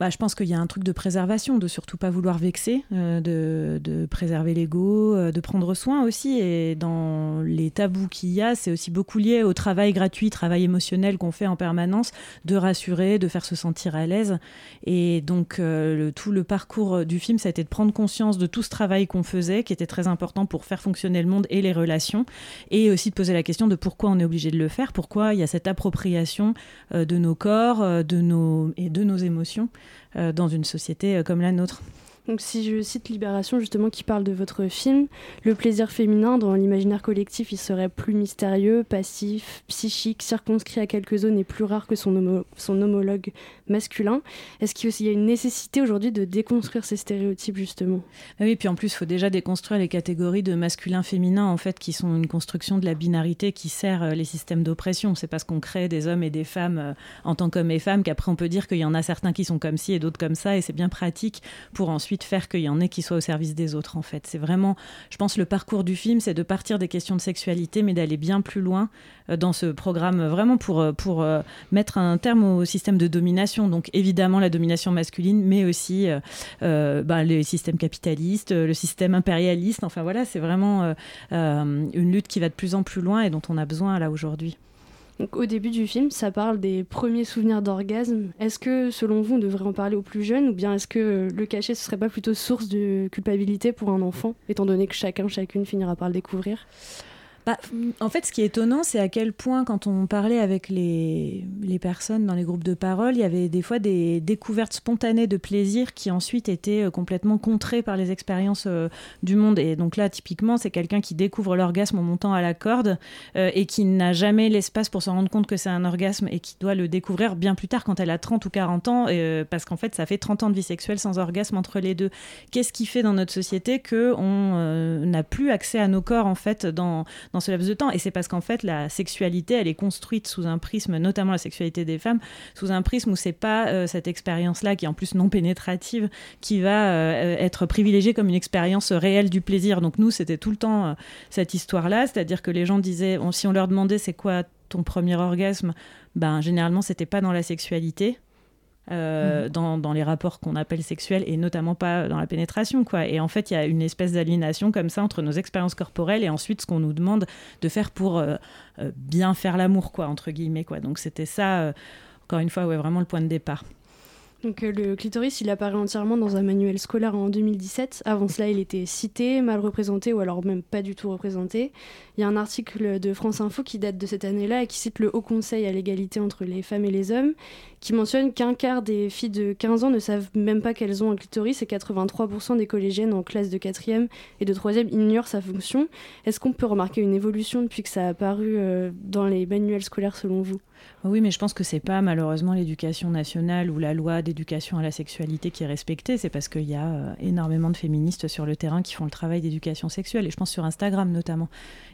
Bah, je pense qu'il y a un truc de préservation, de surtout pas vouloir vexer, euh, de, préserver l'ego, euh, de prendre soin aussi. Et dans les tabous qu'il y a, c'est aussi beaucoup lié au travail gratuit, travail émotionnel qu'on fait en permanence, de rassurer, de faire se sentir à l'aise. Et donc euh, tout le parcours du film, ça a été de prendre conscience de tout ce travail qu'on faisait, qui était très important pour faire fonctionner le monde et les relations, et aussi de poser la question de pourquoi on est obligé de le faire, pourquoi il y a cette appropriation de nos corps, de nos et de nos émotions. Euh, dans une société euh, comme la nôtre. Donc si je cite Libération justement qui parle de votre film, le plaisir féminin dans l'imaginaire collectif, il serait plus mystérieux, passif, psychique, circonscrit à quelques zones et plus rare que son, homologue masculin. Est-ce qu'il y a une nécessité aujourd'hui de déconstruire ces stéréotypes justement? Ah Oui, puis en plus, il faut déjà déconstruire les catégories de masculin-féminin en fait qui sont une construction de la binarité qui sert euh, les systèmes d'oppression. C'est parce qu'on crée des hommes et des femmes euh, en tant qu'hommes et femmes qu'après on peut dire qu'il y en a certains qui sont comme ci et d'autres comme ça et c'est bien pratique pour ensuite de faire qu'il y en ait qui soient au service des autres, en fait. C'est vraiment, je pense, le parcours du film, c'est de partir des questions de sexualité, mais d'aller bien plus loin euh, dans ce programme, vraiment pour, euh, pour euh, mettre un terme au système de domination. Donc, évidemment, la domination masculine, mais aussi bah, les systèmes capitalistes, le système impérialiste. Enfin, voilà, c'est vraiment une lutte qui va de plus en plus loin et dont on a besoin là aujourd'hui au début du film, ça parle des premiers souvenirs d'orgasme. Est-ce que, selon vous, on devrait en parler aux plus jeunes ou bien est-ce que le cacher, ce serait pas plutôt source de culpabilité pour un enfant, étant donné que chacun, chacune finira par le découvrir? Bah, en fait, ce qui est étonnant, c'est à quel point, quand on parlait avec les, personnes dans les groupes de parole, il y avait des fois des découvertes spontanées de plaisir qui ensuite étaient euh, complètement contrées par les expériences euh, du monde. Et donc là, typiquement, c'est quelqu'un qui découvre l'orgasme en montant à la corde euh, et qui n'a jamais l'espace pour se rendre compte que c'est un orgasme et qui doit le découvrir bien plus tard quand elle a 30 ou 40 ans, parce qu'en fait, ça fait 30 ans de vie sexuelle sans orgasme entre les deux. Qu'est-ce qui fait dans notre société qu'on n'a plus accès à nos corps, en fait, dans dans ce laps de temps. Et c'est parce qu'en fait, la sexualité, elle est construite sous un prisme, notamment la sexualité des femmes, sous un prisme où c'est pas euh, cette expérience-là, qui est en plus non pénétrative, qui va euh, être privilégiée comme une expérience réelle du plaisir. Donc nous, c'était tout le temps euh, cette histoire-là, c'est-à-dire que les gens disaient, si on leur demandait c'est quoi ton premier orgasme, ben généralement c'était pas dans la sexualité, euh, mhm. dans, les rapports qu'on appelle sexuels et notamment pas dans la pénétration quoi. Et en fait il y a une espèce d'aliénation comme ça entre nos expériences corporelles et ensuite ce qu'on nous demande de faire pour euh, euh, bien faire l'amour quoi entre guillemets quoi. Donc c'était ça encore une fois ouais vraiment le point de départ Donc euh, le clitoris, il apparaît entièrement dans un manuel scolaire en 2017. Avant cela, il était cité, mal représenté ou alors même pas du tout représenté. Il y a un article de France Info qui date de cette année-là et qui cite le Haut Conseil à l'égalité entre les femmes et les hommes, qui mentionne qu'un quart des filles de 15 ans ne savent même pas qu'elles ont un clitoris et 83% des collégiennes en classe de 4e et de 3e ignorent sa fonction. Est-ce qu'on peut remarquer une évolution depuis que ça a apparu euh, dans les manuels scolaires selon vous? Oui, mais je pense que c'est pas malheureusement l'éducation nationale ou la loi d'éducation à la sexualité qui est respectée. C'est parce qu'il y a euh, énormément de féministes sur le terrain qui font le travail d'éducation sexuelle. Et je pense sur Instagram notamment.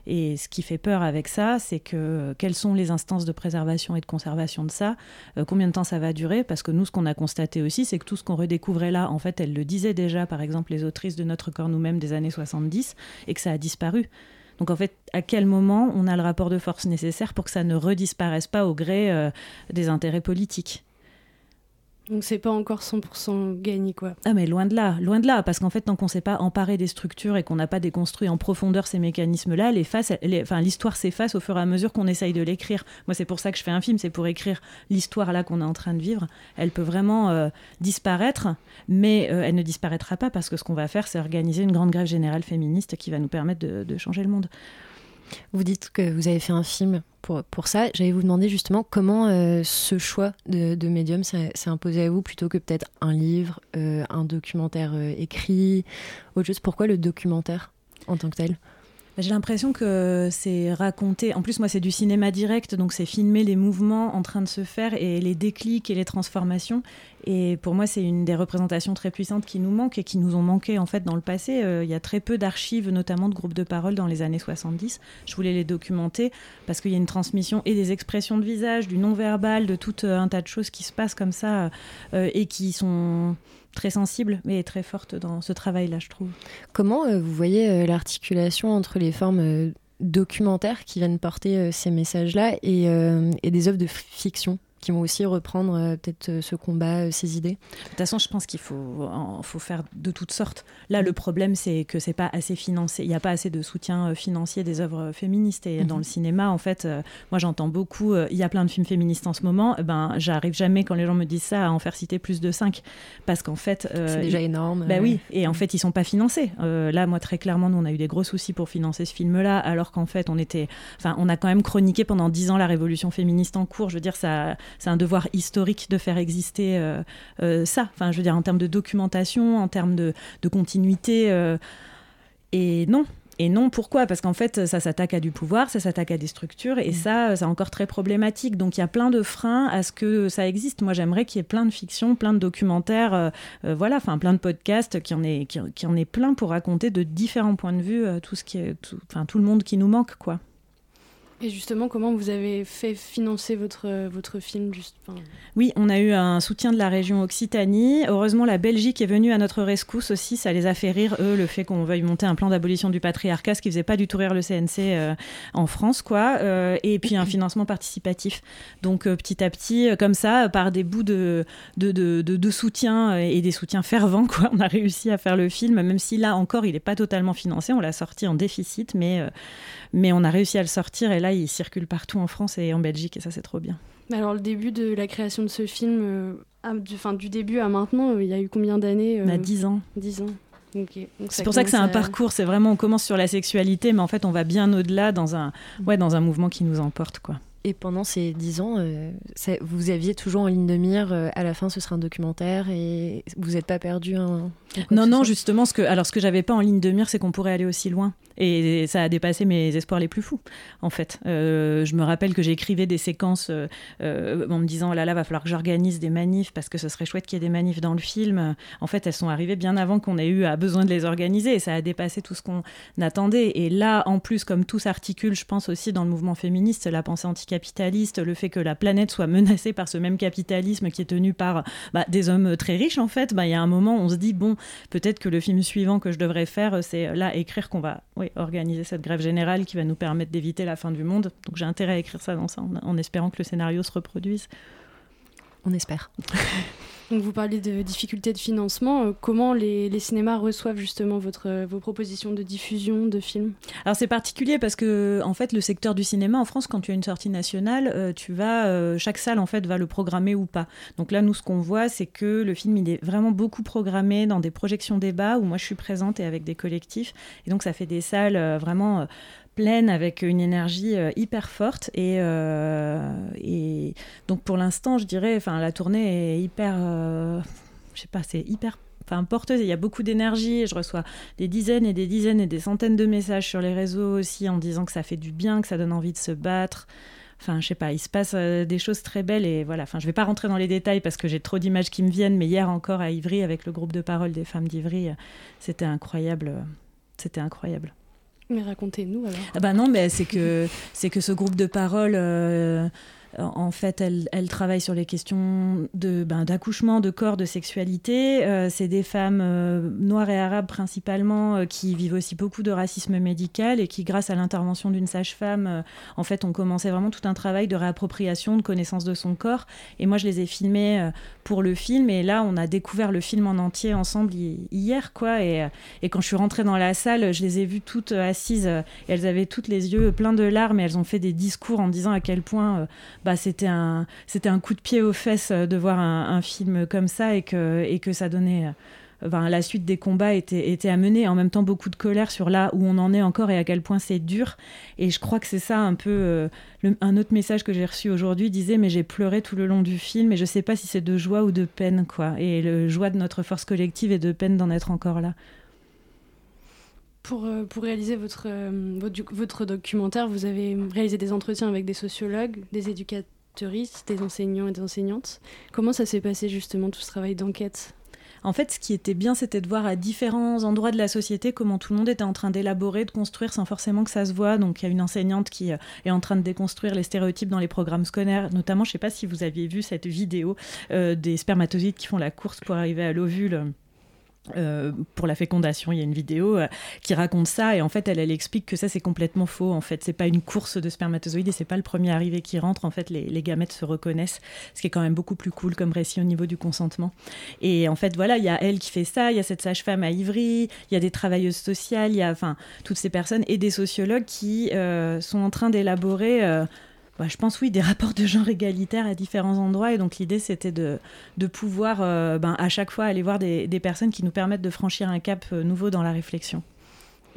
Et ce qui fait peur avec ça, c'est que euh, quelles sont les instances de préservation et de conservation de ça euh, Combien de temps ça va durer? Parce que nous, ce qu'on a constaté aussi, c'est que tout ce qu'on redécouvrait là, en fait, elles le disaient déjà, par exemple, les autrices de Notre corps nous-mêmes des années 70, et que ça a disparu. Donc en fait, à quel moment on a le rapport de force nécessaire pour que ça ne redisparaisse pas au gré euh, des intérêts politiques? Donc c'est pas encore 100% gagné quoi. Ah mais loin de là, loin de là, parce qu'en fait tant qu'on s'est pas emparé des structures et qu'on n'a pas déconstruit en profondeur ces mécanismes-là, l'histoire s'efface au fur et à mesure qu'on essaye de l'écrire. Moi c'est pour ça que je fais un film, c'est pour écrire l'histoire là qu'on est en train de vivre. Elle peut vraiment euh, disparaître, mais euh, elle ne disparaîtra pas parce que ce qu'on va faire c'est organiser une grande grève générale féministe qui va nous permettre de changer le monde. Vous dites que vous avez fait un film pour, ça. J'allais vous demander justement comment euh, ce choix de, de médium s'est imposé à vous plutôt que peut-être un livre, euh, un documentaire euh, écrit, autre chose. Pourquoi le documentaire en tant que tel? J'ai l'impression que c'est raconté. En plus, moi, c'est du cinéma direct, donc c'est filmer les mouvements en train de se faire et les déclics et les transformations. Et pour moi, c'est une des représentations très puissantes qui nous manquent et qui nous ont manqué en fait dans le passé. Euh, il y a très peu d'archives, notamment de groupes de parole dans les années 70. Je voulais les documenter parce qu'il y a une transmission et des expressions de visage, du non-verbal, de tout euh, un tas de choses qui se passent comme ça euh, et qui sont très sensible mais très forte dans ce travail-là, je trouve. Comment euh, vous voyez euh, l'articulation entre les formes euh, documentaires qui viennent porter ces messages-là et, et, des œuvres de fiction? Qui vont aussi reprendre euh, peut-être euh, ce combat, euh, ces idées De toute façon, je pense qu'il faut, faut faire de toutes sortes. Là, le problème, c'est que c'est pas assez financé. Il n'y a pas assez de soutien financier des œuvres féministes. Et dans mhm. le cinéma, en fait, moi, j'entends beaucoup. Il y a plein de films féministes en ce moment. Eh ben, j'arrive jamais quand les gens me disent ça à en faire citer plus de 5 parce qu'en fait, c'est déjà énorme. Bah oui. Et en fait, ils sont pas financés. là, moi, très clairement, nous, on a eu des gros soucis pour financer ce film-là, alors qu'en fait, on était, enfin, on a quand même chroniqué pendant 10 ans la révolution féministe en cours. Je veux dire, ça c'est un devoir historique de faire exister euh, euh, ça. Enfin, je veux dire, en termes de documentation, en termes de, continuité. Euh, et non, et non, pourquoi? Parce qu'en fait, ça s'attaque à du pouvoir, ça s'attaque à des structures, et mm. ça, c'est encore très problématique. Donc il y a plein de freins à ce que ça existe. Moi, j'aimerais qu'il y ait plein de fictions, plein de documentaires, voilà, enfin plein de podcasts, qui en, est, qui, en est plein pour raconter de différents points de vue tout ce qui est, enfin tout le monde qui nous manque, quoi. Et justement, comment vous avez fait financer votre, votre film juste, Oui, on a eu un soutien de la région Occitanie. Heureusement, la Belgique est venue à notre rescousse aussi. Ça les a fait rire, eux, le fait qu'on veuille monter un plan d'abolition du patriarcat, ce qui faisait pas du tout rire le CNC euh, en France, quoi. Euh, et puis un financement participatif. Donc, euh, petit à petit, comme ça, par des bouts de, de, de, de, soutien et des soutiens fervents, quoi, on a réussi à faire le film, même si là encore, il n'est pas totalement financé. On l'a sorti en déficit, mais, mais on a réussi à le sortir. Et là, il circule partout en France et en Belgique, et ça, c'est trop bien. Alors, le début de la création de ce film, euh, du, du début à maintenant, euh, il y a eu combien d'années euh... 10 ans. 10 ans. C'est pour ça que c'est un parcours, c'est vraiment, on commence sur la sexualité, mais en fait, on va bien au-delà dans un, ouais, dans un mouvement qui nous emporte, quoi. Et pendant ces dix ans, euh, vous aviez toujours en ligne de mire, euh, à la fin ce sera un documentaire et vous n'êtes pas perdu un... Non, non, justement, ce que, alors ce que j'avais pas en ligne de mire, c'est qu'on pourrait aller aussi loin. Et ça a dépassé mes espoirs les plus fous, en fait. Euh, je me rappelle que j'écrivais des séquences en me disant, oh là là, va falloir que j'organise des manifs parce que ce serait chouette qu'il y ait des manifs dans le film. En fait, elles sont arrivées bien avant qu'on ait eu besoin de les organiser et ça a dépassé tout ce qu'on attendait. Et là, en plus, comme tout s'articule, je pense aussi dans le mouvement féministe, la pensée anti capitaliste, le fait que la planète soit menacée par ce même capitalisme qui est tenu par bah, des hommes très riches, en fait, bah, il y a un moment, on se dit, bon, peut-être que le film suivant que je devrais faire, c'est là écrire qu'on va organiser cette grève générale qui va nous permettre d'éviter la fin du monde. Donc j'ai intérêt à écrire ça dans ça, en, espérant que le scénario se reproduise. On espère. Donc vous parlez de difficultés de financement. Euh, comment les, cinémas reçoivent justement votre, euh, vos propositions de diffusion de films? Alors c'est particulier parce que en fait le secteur du cinéma en France, quand tu as une sortie nationale, euh, tu vas chaque salle en fait va le programmer ou pas. Donc là nous ce qu'on voit c'est que le film il est vraiment beaucoup programmé dans des projections débat où moi je suis présente et avec des collectifs et donc ça fait des salles vraiment pleine avec une énergie euh, hyper forte et, euh, et donc pour l'instant je dirais enfin la tournée est hyper euh, je sais pas c'est hyper enfin porteuse il y a beaucoup d'énergie je reçois des dizaines et des dizaines et des centaines de messages sur les réseaux aussi en disant que ça fait du bien que ça donne envie de se battre Enfin, je sais pas, il se passe des choses très belles et voilà. Enfin, je vais pas rentrer dans les détails parce que j'ai trop d'images qui me viennent, mais hier encore à Ivry avec le groupe de parole des femmes d'Ivry, c'était incroyable. C'était incroyable. Mais racontez-nous alors. Ah bah non, mais c'est que c'est que ce groupe de parole euh, en fait, elle, travaille sur les questions de ben, d'accouchement, de corps, de sexualité. Euh, c'est des femmes euh, noires et arabes principalement euh, qui vivent aussi beaucoup de racisme médical et qui, grâce à l'intervention d'une sage-femme, en fait, ont commencé vraiment tout un travail de réappropriation, de connaissance de son corps. Et moi, je les ai filmées pour le film. Et là, on a découvert le film en entier ensemble hier, quoi. Et, et quand je suis rentrée dans la salle, je les ai vues toutes assises. et elles avaient toutes les yeux pleins de larmes et elles ont fait des discours en disant à quel point bah, c'était un, un coup de pied aux fesses euh, de voir un, film comme ça et que, et que ça donnait. Euh, la suite des combats était, était à mener. En même temps, beaucoup de colère sur là où on en est encore et à quel point c'est dur. Et je crois que c'est ça un peu. Euh, un autre message que j'ai reçu aujourd'hui disait Mais j'ai pleuré tout le long du film et je sais pas si c'est de joie ou de peine, quoi. Et le joie de notre force collective et de peine d'en être encore là. Pour, euh, pour réaliser votre, euh, votre, documentaire, vous avez réalisé des entretiens avec des sociologues, des éducateuristes, des enseignants et des enseignantes. Comment ça s'est passé justement tout ce travail d'enquête? En fait, ce qui était bien, c'était de voir à différents endroits de la société comment tout le monde était en train d'élaborer, de construire sans forcément que ça se voit. Donc, il y a une enseignante qui euh, est en train de déconstruire les stéréotypes dans les programmes scolaires. Notamment, je ne sais pas si vous aviez vu cette vidéo des spermatozoïdes qui font la course pour arriver à l'ovule. Euh, pour la fécondation, il y a une vidéo euh, qui raconte ça et en fait elle, explique que ça c'est complètement faux. En fait, c'est pas une course de spermatozoïdes et c'est pas le premier arrivé qui rentre. En fait, les, les, gamètes se reconnaissent, ce qui est quand même beaucoup plus cool comme récit au niveau du consentement. Et en fait, voilà, il y a elle qui fait ça, il y a cette sage-femme à Ivry, il y a des travailleuses sociales, il y a enfin toutes ces personnes et des sociologues qui euh, sont en train d'élaborer bah, je pense oui, des rapports de genre égalitaires à différents endroits. Et donc l'idée, c'était de, pouvoir euh, ben, à chaque fois aller voir des, des, personnes qui nous permettent de franchir un cap euh, nouveau dans la réflexion.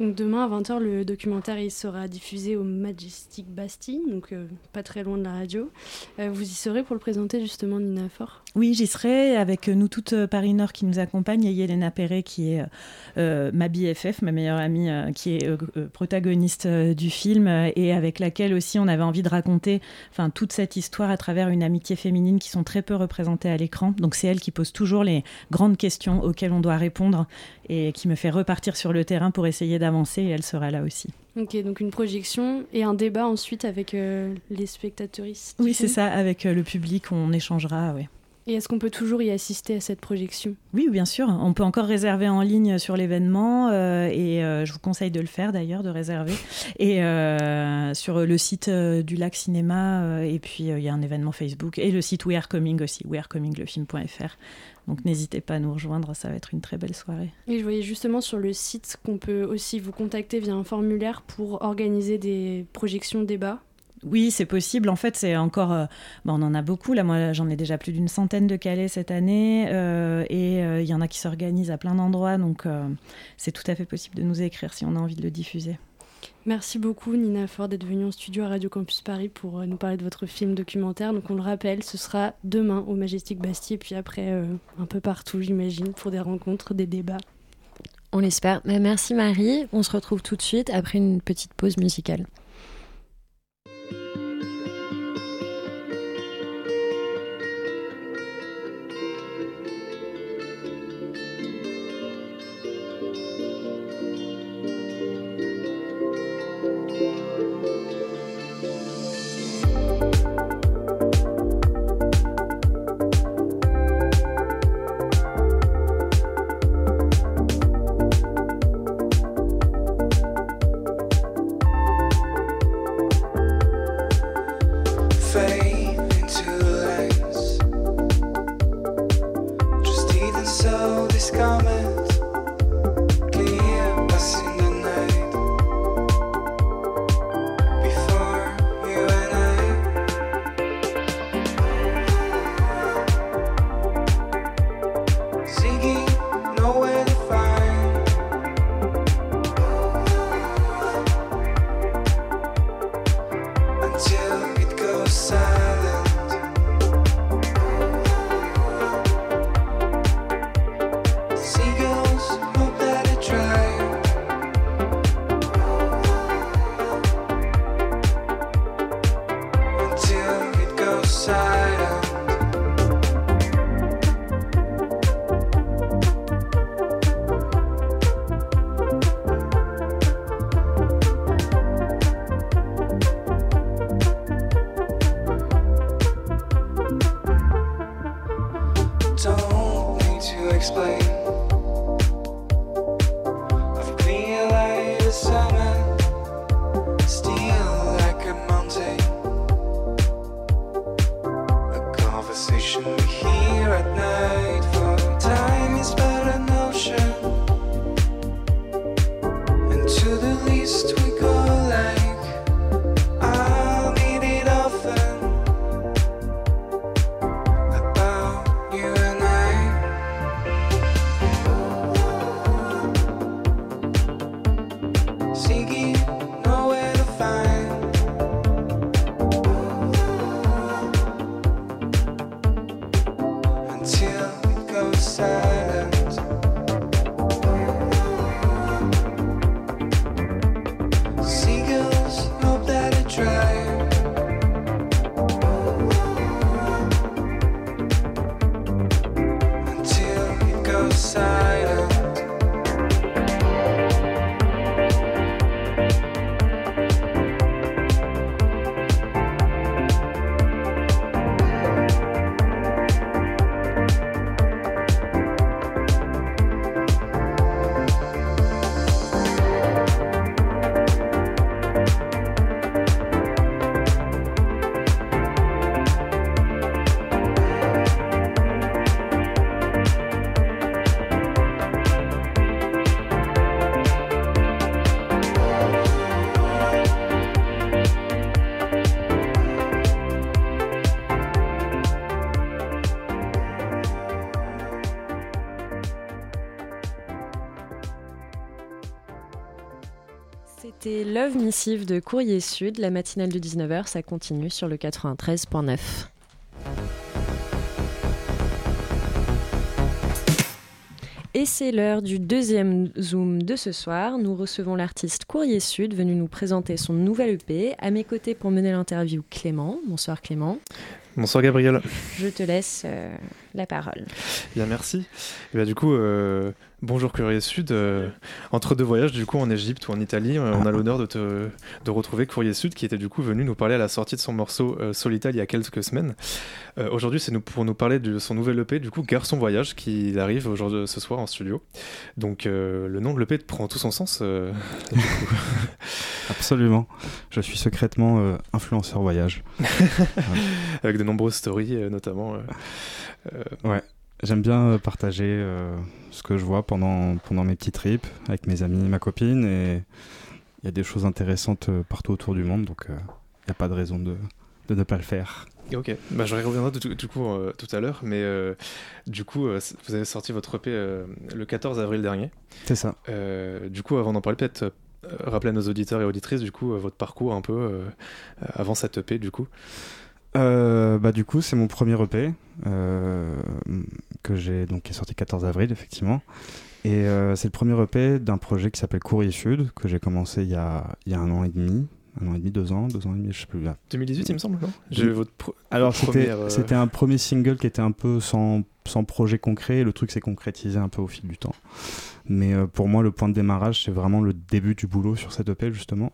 Demain à 20h, le documentaire sera diffusé au Majestic Bastille, donc euh, pas très loin de la radio. Euh, vous y serez pour le présenter justement, Nina Fort Oui, j'y serai avec nous toute euh, Paris Nord qui nous accompagne et Yelena Perret qui est ma BFF, ma meilleure amie, qui est protagoniste du film et avec laquelle aussi on avait envie de raconter toute cette histoire à travers une amitié féminine qui sont très peu représentées à l'écran. Donc c'est elle qui pose toujours les grandes questions auxquelles on doit répondre et qui me fait repartir sur le terrain pour essayer d'avancer et elle sera là aussi. Ok, donc une projection et un débat ensuite avec euh, les spectateuristes. Oui, c'est ça, avec euh, le public, on échangera, oui. Et est-ce qu'on peut toujours y assister à cette projection? Oui, bien sûr. On peut encore réserver en ligne sur l'événement euh, et je vous conseille de le faire d'ailleurs, de réserver. Et sur le site du Lac Cinéma et puis il y a un événement Facebook et le site We Are Coming aussi, wearecomminglefilm.fr. Donc n'hésitez pas à nous rejoindre, ça va être une très belle soirée. Et je voyais justement sur le site qu'on peut aussi vous contacter via un formulaire pour organiser des projections débats. Oui, c'est possible. En fait, c'est encore. Euh, on en a beaucoup. Là, moi, j'en ai déjà plus d'une centaine de calais cette année. Euh, et euh, il y en a qui s'organisent à plein d'endroits. Donc, c'est tout à fait possible de nous écrire si on a envie de le diffuser. Merci beaucoup Nina Ford d'être venue en studio à Radio Campus Paris pour euh, nous parler de votre film documentaire. Donc on le rappelle, ce sera demain au Majestic Bastille et puis après euh, un peu partout j'imagine pour des rencontres, des débats. On l'espère. Merci Marie. On se retrouve tout de suite après une petite pause musicale. C'était Love Missive de Courrier Sud, la matinale de 19h, ça continue sur le 93.9. Et c'est l'heure du deuxième Zoom de ce soir. Nous recevons l'artiste Courrier Sud venu nous présenter son nouvel EP. À mes côtés pour mener l'interview, Clément. Bonsoir Clément. Bonsoir Gabriel. Je te laisse euh, la parole. Bien, merci. Et bien, du coup, euh, bonjour Courrier Sud. Euh, entre deux voyages, du coup, en Égypte ou en Italie, on a l'honneur de, te, de retrouver Courrier Sud qui était du coup venu nous parler à la sortie de son morceau Solita il y a quelques semaines. aujourd'hui, c'est nous, pour nous parler de son nouvel EP, du coup, Garçon Voyage, qui arrive aujourd'hui, ce soir en studio. Donc, le nom de l'EP prend tout son sens. Absolument. Je suis secrètement influenceur voyage. Avec de nombreuses stories, notamment. Euh, ouais, j'aime bien partager ce que je vois pendant, pendant mes petits trips avec mes amis, ma copine, et il y a des choses intéressantes euh, partout autour du monde, donc il euh, n'y a pas de raison de, de, ne pas le faire. Ok, bah, je reviendrai du, coup tout à l'heure, mais du coup, vous avez sorti votre EP le 14 avril dernier. C'est ça. du coup, avant d'en parler, peut-être rappeler à nos auditeurs et auditrices, du coup, votre parcours un peu avant cette EP, du coup. Euh, bah, du coup, c'est mon premier EP euh, que j'ai donc qui est sorti 14 avril, effectivement. Et euh, c'est le premier EP d'un projet qui s'appelle Courrier Sud que j'ai commencé il y, a, il y a un an et demi. Un an et demi, deux ans, deux ans et demi, je sais plus. Là. 2018, il me semble, non J'ai votre Alors, c'était un premier single qui était un peu sans, sans projet concret. Le truc s'est concrétisé un peu au fil du temps. Mais pour moi, le point de démarrage, c'est vraiment le début du boulot sur cette EP, justement.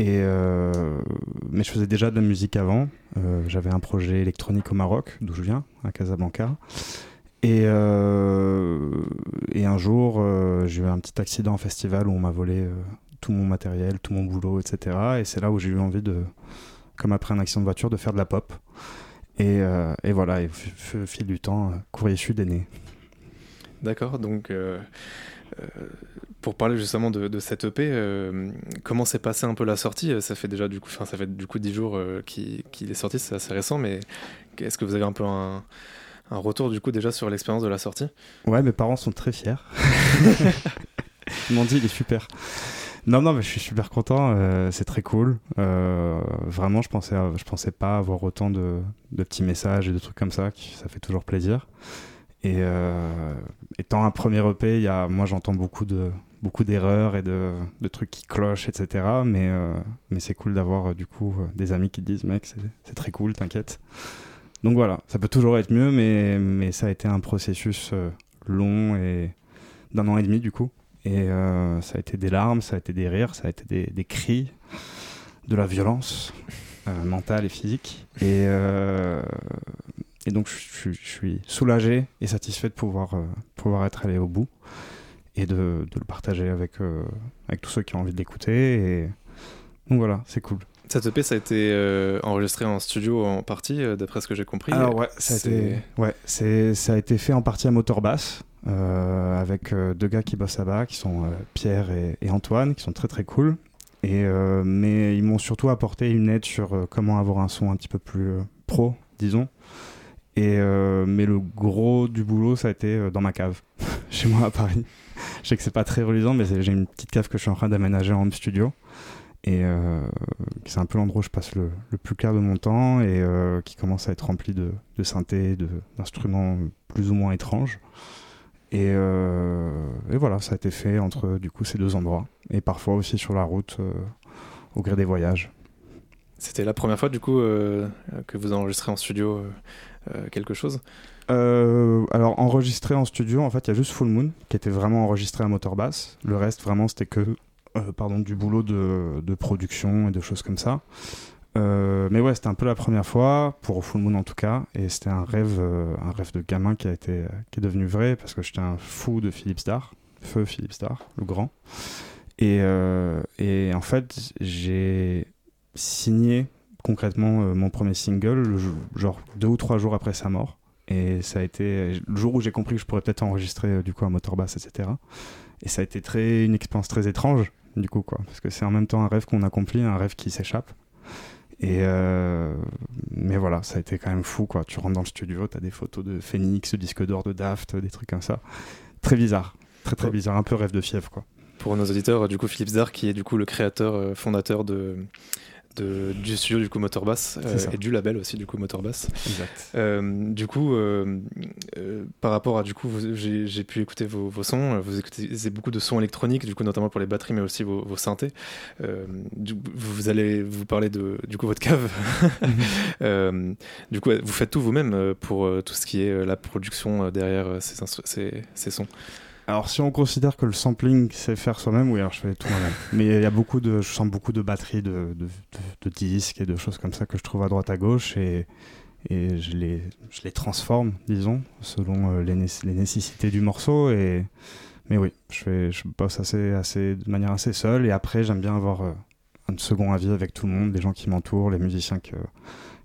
Euh, mais je faisais déjà de la musique avant. Euh, j'avais un projet électronique au Maroc, d'où je viens, à Casablanca. Et, euh, un jour, j'ai eu un petit accident en festival où on m'a volé tout mon matériel, tout mon boulot, etc. Et c'est là où j'ai eu envie de, comme après un accident de voiture, de faire de la pop. Et, et voilà, et au fil du temps, Courrier Sud est né. D'accord, donc pour parler justement de, cette EP, euh, comment s'est passé un peu la sortie? Ça fait déjà du coup, ça fait du coup 10 jours euh, qu'il est sorti, c'est assez récent, mais est-ce que vous avez un peu un, retour du coup déjà sur l'expérience de la sortie? Ouais, mes parents sont très fiers. Ils m'ont dit il est super. Non, non, mais je suis super content. Euh, c'est très cool. vraiment, je pensais, je pensais pas avoir autant de, de, petits messages et de trucs comme ça. Qui, ça fait toujours plaisir. Et étant un premier EP, moi j'entends beaucoup de, beaucoup d'erreurs et de, trucs qui clochent, etc. Mais, euh, mais c'est cool d'avoir euh, euh, des amis qui te disent mec, c'est très cool, t'inquiète. Donc voilà, ça peut toujours être mieux, mais, ça a été un processus long et d'un an et demi du coup. Et ça a été des larmes, ça a été des rires, ça a été des, cris, de la violence mentale et physique. Et donc je, je, suis soulagé et satisfait de pouvoir, pouvoir être allé au bout et de, de le partager avec, euh, avec tous ceux qui ont envie de l'écouter. Et... Donc voilà, c'est cool. Cette EP, ça a été euh, enregistré en studio en partie, euh, d'après ce que j'ai compris. Alors ouais, ça a, été, ouais ça a été fait en partie à moteur basse, avec deux gars qui bossent là-bas, qui sont Pierre et, et, Antoine, qui sont très très cool. Et, mais ils m'ont surtout apporté une aide sur comment avoir un son un petit peu plus pro, disons. Et, mais le gros du boulot, ça a été dans ma cave, chez moi à Paris. je sais que c'est pas très reluisant, mais j'ai une petite cave que je suis en train d'aménager en studio. Et euh, c'est un peu l'endroit où je passe le, plus clair de mon temps et euh, qui commence à être rempli de, de synthés, d'instruments plus ou moins étranges. Et, euh, et, voilà, ça a été fait entre du coup ces deux endroits. Et parfois aussi sur la route au gré des voyages. C'était la première fois du coup que vous enregistrez en studio quelque chose euh, alors enregistré en studio, en fait, il y a juste Full Moon qui était vraiment enregistré à moteur basse. Le reste, vraiment, c'était que euh, pardon, du boulot de, production et de choses comme ça. Euh, mais ouais, c'était un peu la première fois pour Full Moon en tout cas, et c'était un rêve, un rêve de gamin qui a été, qui est devenu vrai parce que j'étais un fou de Philippe Starr, feu Philippe Starr, le grand. Et, et en fait, j'ai signé concrètement mon premier single, genre deux ou trois jours après sa mort. Et ça a été le jour où j'ai compris que je pourrais peut-être enregistrer euh, du coup un moteur basse, etc. Et ça a été très, une expérience très étrange, du coup, quoi. Parce que c'est en même temps un rêve qu'on accomplit, un rêve qui s'échappe. Et euh, mais voilà, ça a été quand même fou, quoi. Tu rentres dans le studio, tu as des photos de Phoenix, disque d'or de Daft, des trucs comme ça. Très bizarre, très très bizarre, un peu rêve de fièvre, quoi pour nos auditeurs, du coup, Philippe Zar, qui est du coup le créateur, fondateur de de, du studio du coup Motorbass euh, et du label aussi du coup Motorbass. Exact. Euh, du coup, euh, par rapport à du coup, j'ai pu écouter vos, vos, sons. Vous écoutez beaucoup de sons électroniques, du coup notamment pour les batteries, mais aussi vos, vos synthés. Du, vous allez vous parler de du coup votre cave. Du coup, vous faites tout vous-même pour tout ce qui est la production derrière ces, ces, ces sons. Alors, si on considère que le sampling, c'est faire soi-même, oui, alors je fais tout moi-même. Mais il y a beaucoup de, je sens beaucoup de batteries, de, de, disques et de choses comme ça que je trouve à droite à gauche et, et je, les, je les transforme, disons, selon euh, les, les, nécessités du morceau. Et, mais oui, je, fais, je bosse assez, assez, de manière assez seule et après, j'aime bien avoir euh, un second avis avec tout le monde, les gens qui m'entourent, les musiciens que,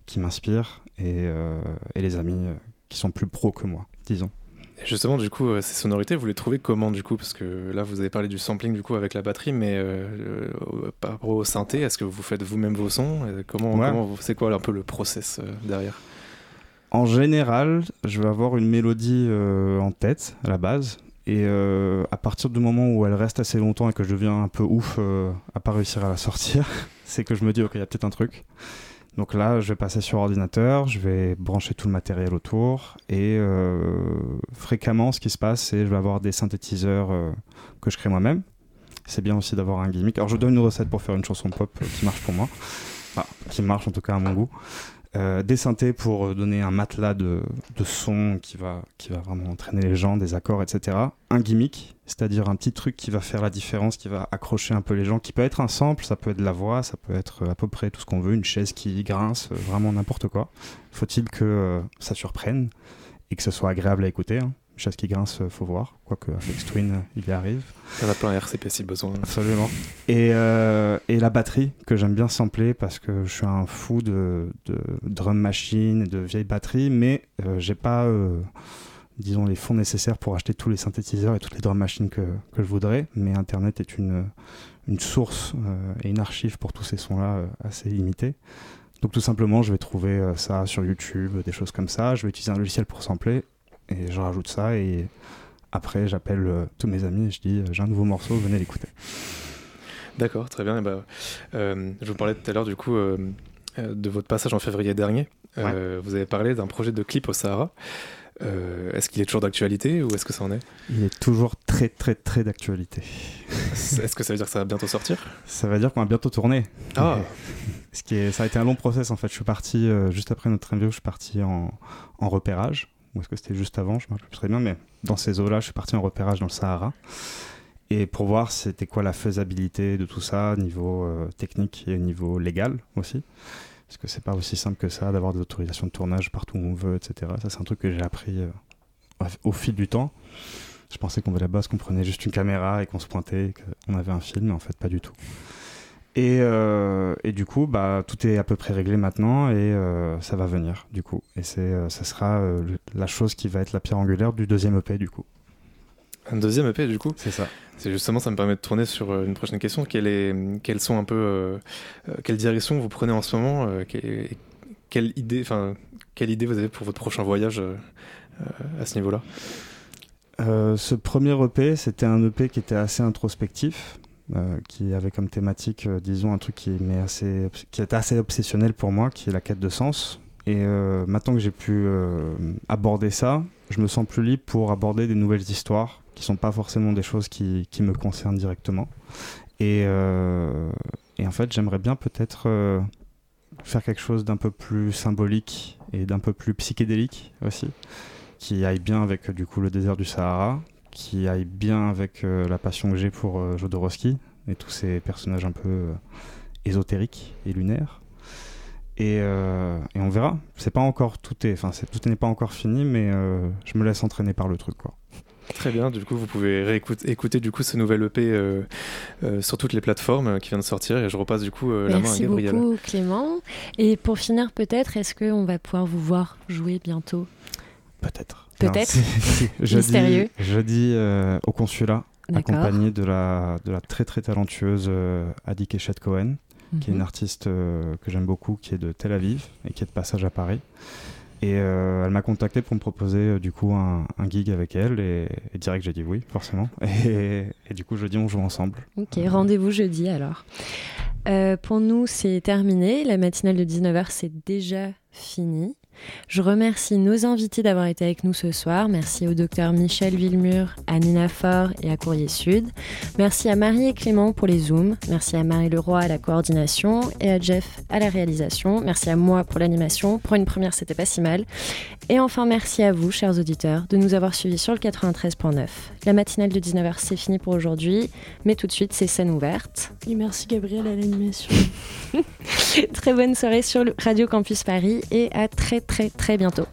qui m'inspirent et, euh, et les amis qui sont plus pros que moi, disons. Justement, du coup, euh, ces sonorités, vous les trouvez comment du coup? Parce que là, vous avez parlé du sampling du coup avec la batterie, mais euh, euh, par rapport au synthé, est-ce que vous faites vous-même vos sons? Comment, c'est quoi un peu le process derrière? En général, je vais avoir une mélodie en tête à la base, et à partir du moment où elle reste assez longtemps et que je deviens un peu ouf à pas réussir à la sortir, c'est que je me dis ok, il y a peut-être un truc. Donc là, je vais passer sur ordinateur, je vais brancher tout le matériel autour et euh, fréquemment, ce qui se passe, c'est que je vais avoir des synthétiseurs euh, que je crée moi-même. C'est bien aussi d'avoir un gimmick. Alors, je donne une recette pour faire une chanson pop euh, qui marche pour moi, enfin, qui marche en tout cas à mon goût. Des synthés pour donner un matelas de, de son qui va, qui va vraiment entraîner les gens, des accords, etc. Un gimmick, c'est-à-dire un petit truc qui va faire la différence, qui va accrocher un peu les gens, qui peut être un sample, ça peut être de la voix, ça peut être à peu près tout ce qu'on veut, une chaise qui grince, vraiment n'importe quoi. Faut-il que euh, ça surprenne et que ce soit agréable à écouter. Hein chasse qui grince, faut voir. Quoique avec Twin, il y arrive. En a plein RCP si besoin. Absolument. Et, euh, et la batterie, que j'aime bien sampler parce que je suis un fou de, de drum machine de vieilles batteries, mais euh, j'ai pas, euh, disons, les fonds nécessaires pour acheter tous les synthétiseurs et toutes les drum machines que, que je voudrais. Mais Internet est une, une source et une archive pour tous ces sons-là assez limitée. Donc tout simplement, je vais trouver ça sur YouTube, des choses comme ça. Je vais utiliser un logiciel pour sampler et je rajoute ça et après j'appelle euh, tous mes amis et je dis j'ai un nouveau morceau, venez l'écouter. D'accord, très bien. Et bah, euh, je vous parlais tout à l'heure du coup euh, de votre passage en février dernier. vous avez parlé d'un projet de clip au Sahara. Est-ce qu'il est toujours d'actualité ou est-ce que ça en est? Il est toujours très très très d'actualité. est-ce que ça veut dire que ça va bientôt sortir? Ça veut dire qu'on va bientôt tourner. Ah Ce qui est, ça a été un long process en fait. Je suis parti, juste après notre interview, je suis parti en, en repérage ou est-ce que c'était juste avant, je ne me rappelle plus très bien, mais dans ces eaux-là, je suis parti en repérage dans le Sahara. Et pour voir c'était quoi la faisabilité de tout ça, niveau euh, technique et niveau légal aussi. Parce que c'est pas aussi simple que ça d'avoir des autorisations de tournage partout où on veut, etc. Ça, c'est un truc que j'ai appris euh, au fil du temps. Je pensais qu'on la base qu'on prenait juste une caméra et qu'on se pointait, qu'on avait un film, mais en fait, pas du tout. Et, euh, et, du coup, bah, tout est à peu près réglé maintenant et euh, ça va venir du coup. Et c'est, ça sera la chose qui va être la pierre angulaire du deuxième EP du coup. Un deuxième EP du coup C'est ça. C'est justement, ça me permet de tourner sur une prochaine question. Quelle est, quelles sont un peu, quelle direction vous prenez en ce moment quelle, idée, enfin, quelle idée vous avez pour votre prochain voyage à ce niveau-là? Ce premier EP, c'était un EP qui était assez introspectif. Euh, qui avait comme thématique, euh, disons, un truc qui, est assez, qui est assez obsessionnel pour moi, qui est la quête de sens. Et euh, maintenant que j'ai pu aborder ça, je me sens plus libre pour aborder des nouvelles histoires qui sont pas forcément des choses qui, qui me concernent directement. Et, et en fait, j'aimerais bien peut-être faire quelque chose d'un peu plus symbolique et d'un peu plus psychédélique aussi, qui aille bien avec du coup le désert du Sahara, qui aille bien avec euh, la passion que j'ai pour euh, Jodorowsky et tous ces personnages un peu euh, ésotériques et lunaires. Et, et, on verra. C'est pas encore tout est, enfin tout n'est pas encore fini, mais je me laisse entraîner par le truc quoi. Très bien. Du coup, vous pouvez réécouter écouter du coup ce nouvel EP sur toutes les plateformes qui vient de sortir. Et je repasse du coup la main à Gabriel. Merci beaucoup Clément. Et pour finir, peut-être, est-ce qu'on va pouvoir vous voir jouer bientôt? Peut-être. Peut-être. Mystérieux. Jeudi euh, au consulat, accompagné de la, de la très très talentueuse euh, Adi Keshet Cohen, qui est une mhm. artiste euh, que j'aime beaucoup, qui est de Tel Aviv et qui est de passage à Paris. Et elle m'a contacté pour me proposer du coup un, gig avec elle et, direct j'ai dit oui forcément et, du coup jeudi on joue ensemble. Ok, rendez-vous jeudi alors. pour nous c'est terminé, la matinale de 19h c'est déjà fini. Je remercie nos invités d'avoir été avec nous ce soir. Merci au docteur Michel Villemur, à Nina Faure et à Courrier Sud. Merci à Marie et Clément pour les Zooms. Merci à Marie Leroy à la coordination et à Jeff à la réalisation. Merci à moi pour l'animation. Pour une première, c'était pas si mal. Et enfin, merci à vous, chers auditeurs, de nous avoir suivis sur le 93.9. La matinale de 19h, c'est fini pour aujourd'hui. Mais tout de suite, c'est scène ouverte. Et merci Gabriel à l'animation. très bonne soirée sur le Radio Campus Paris et à très très très bientôt.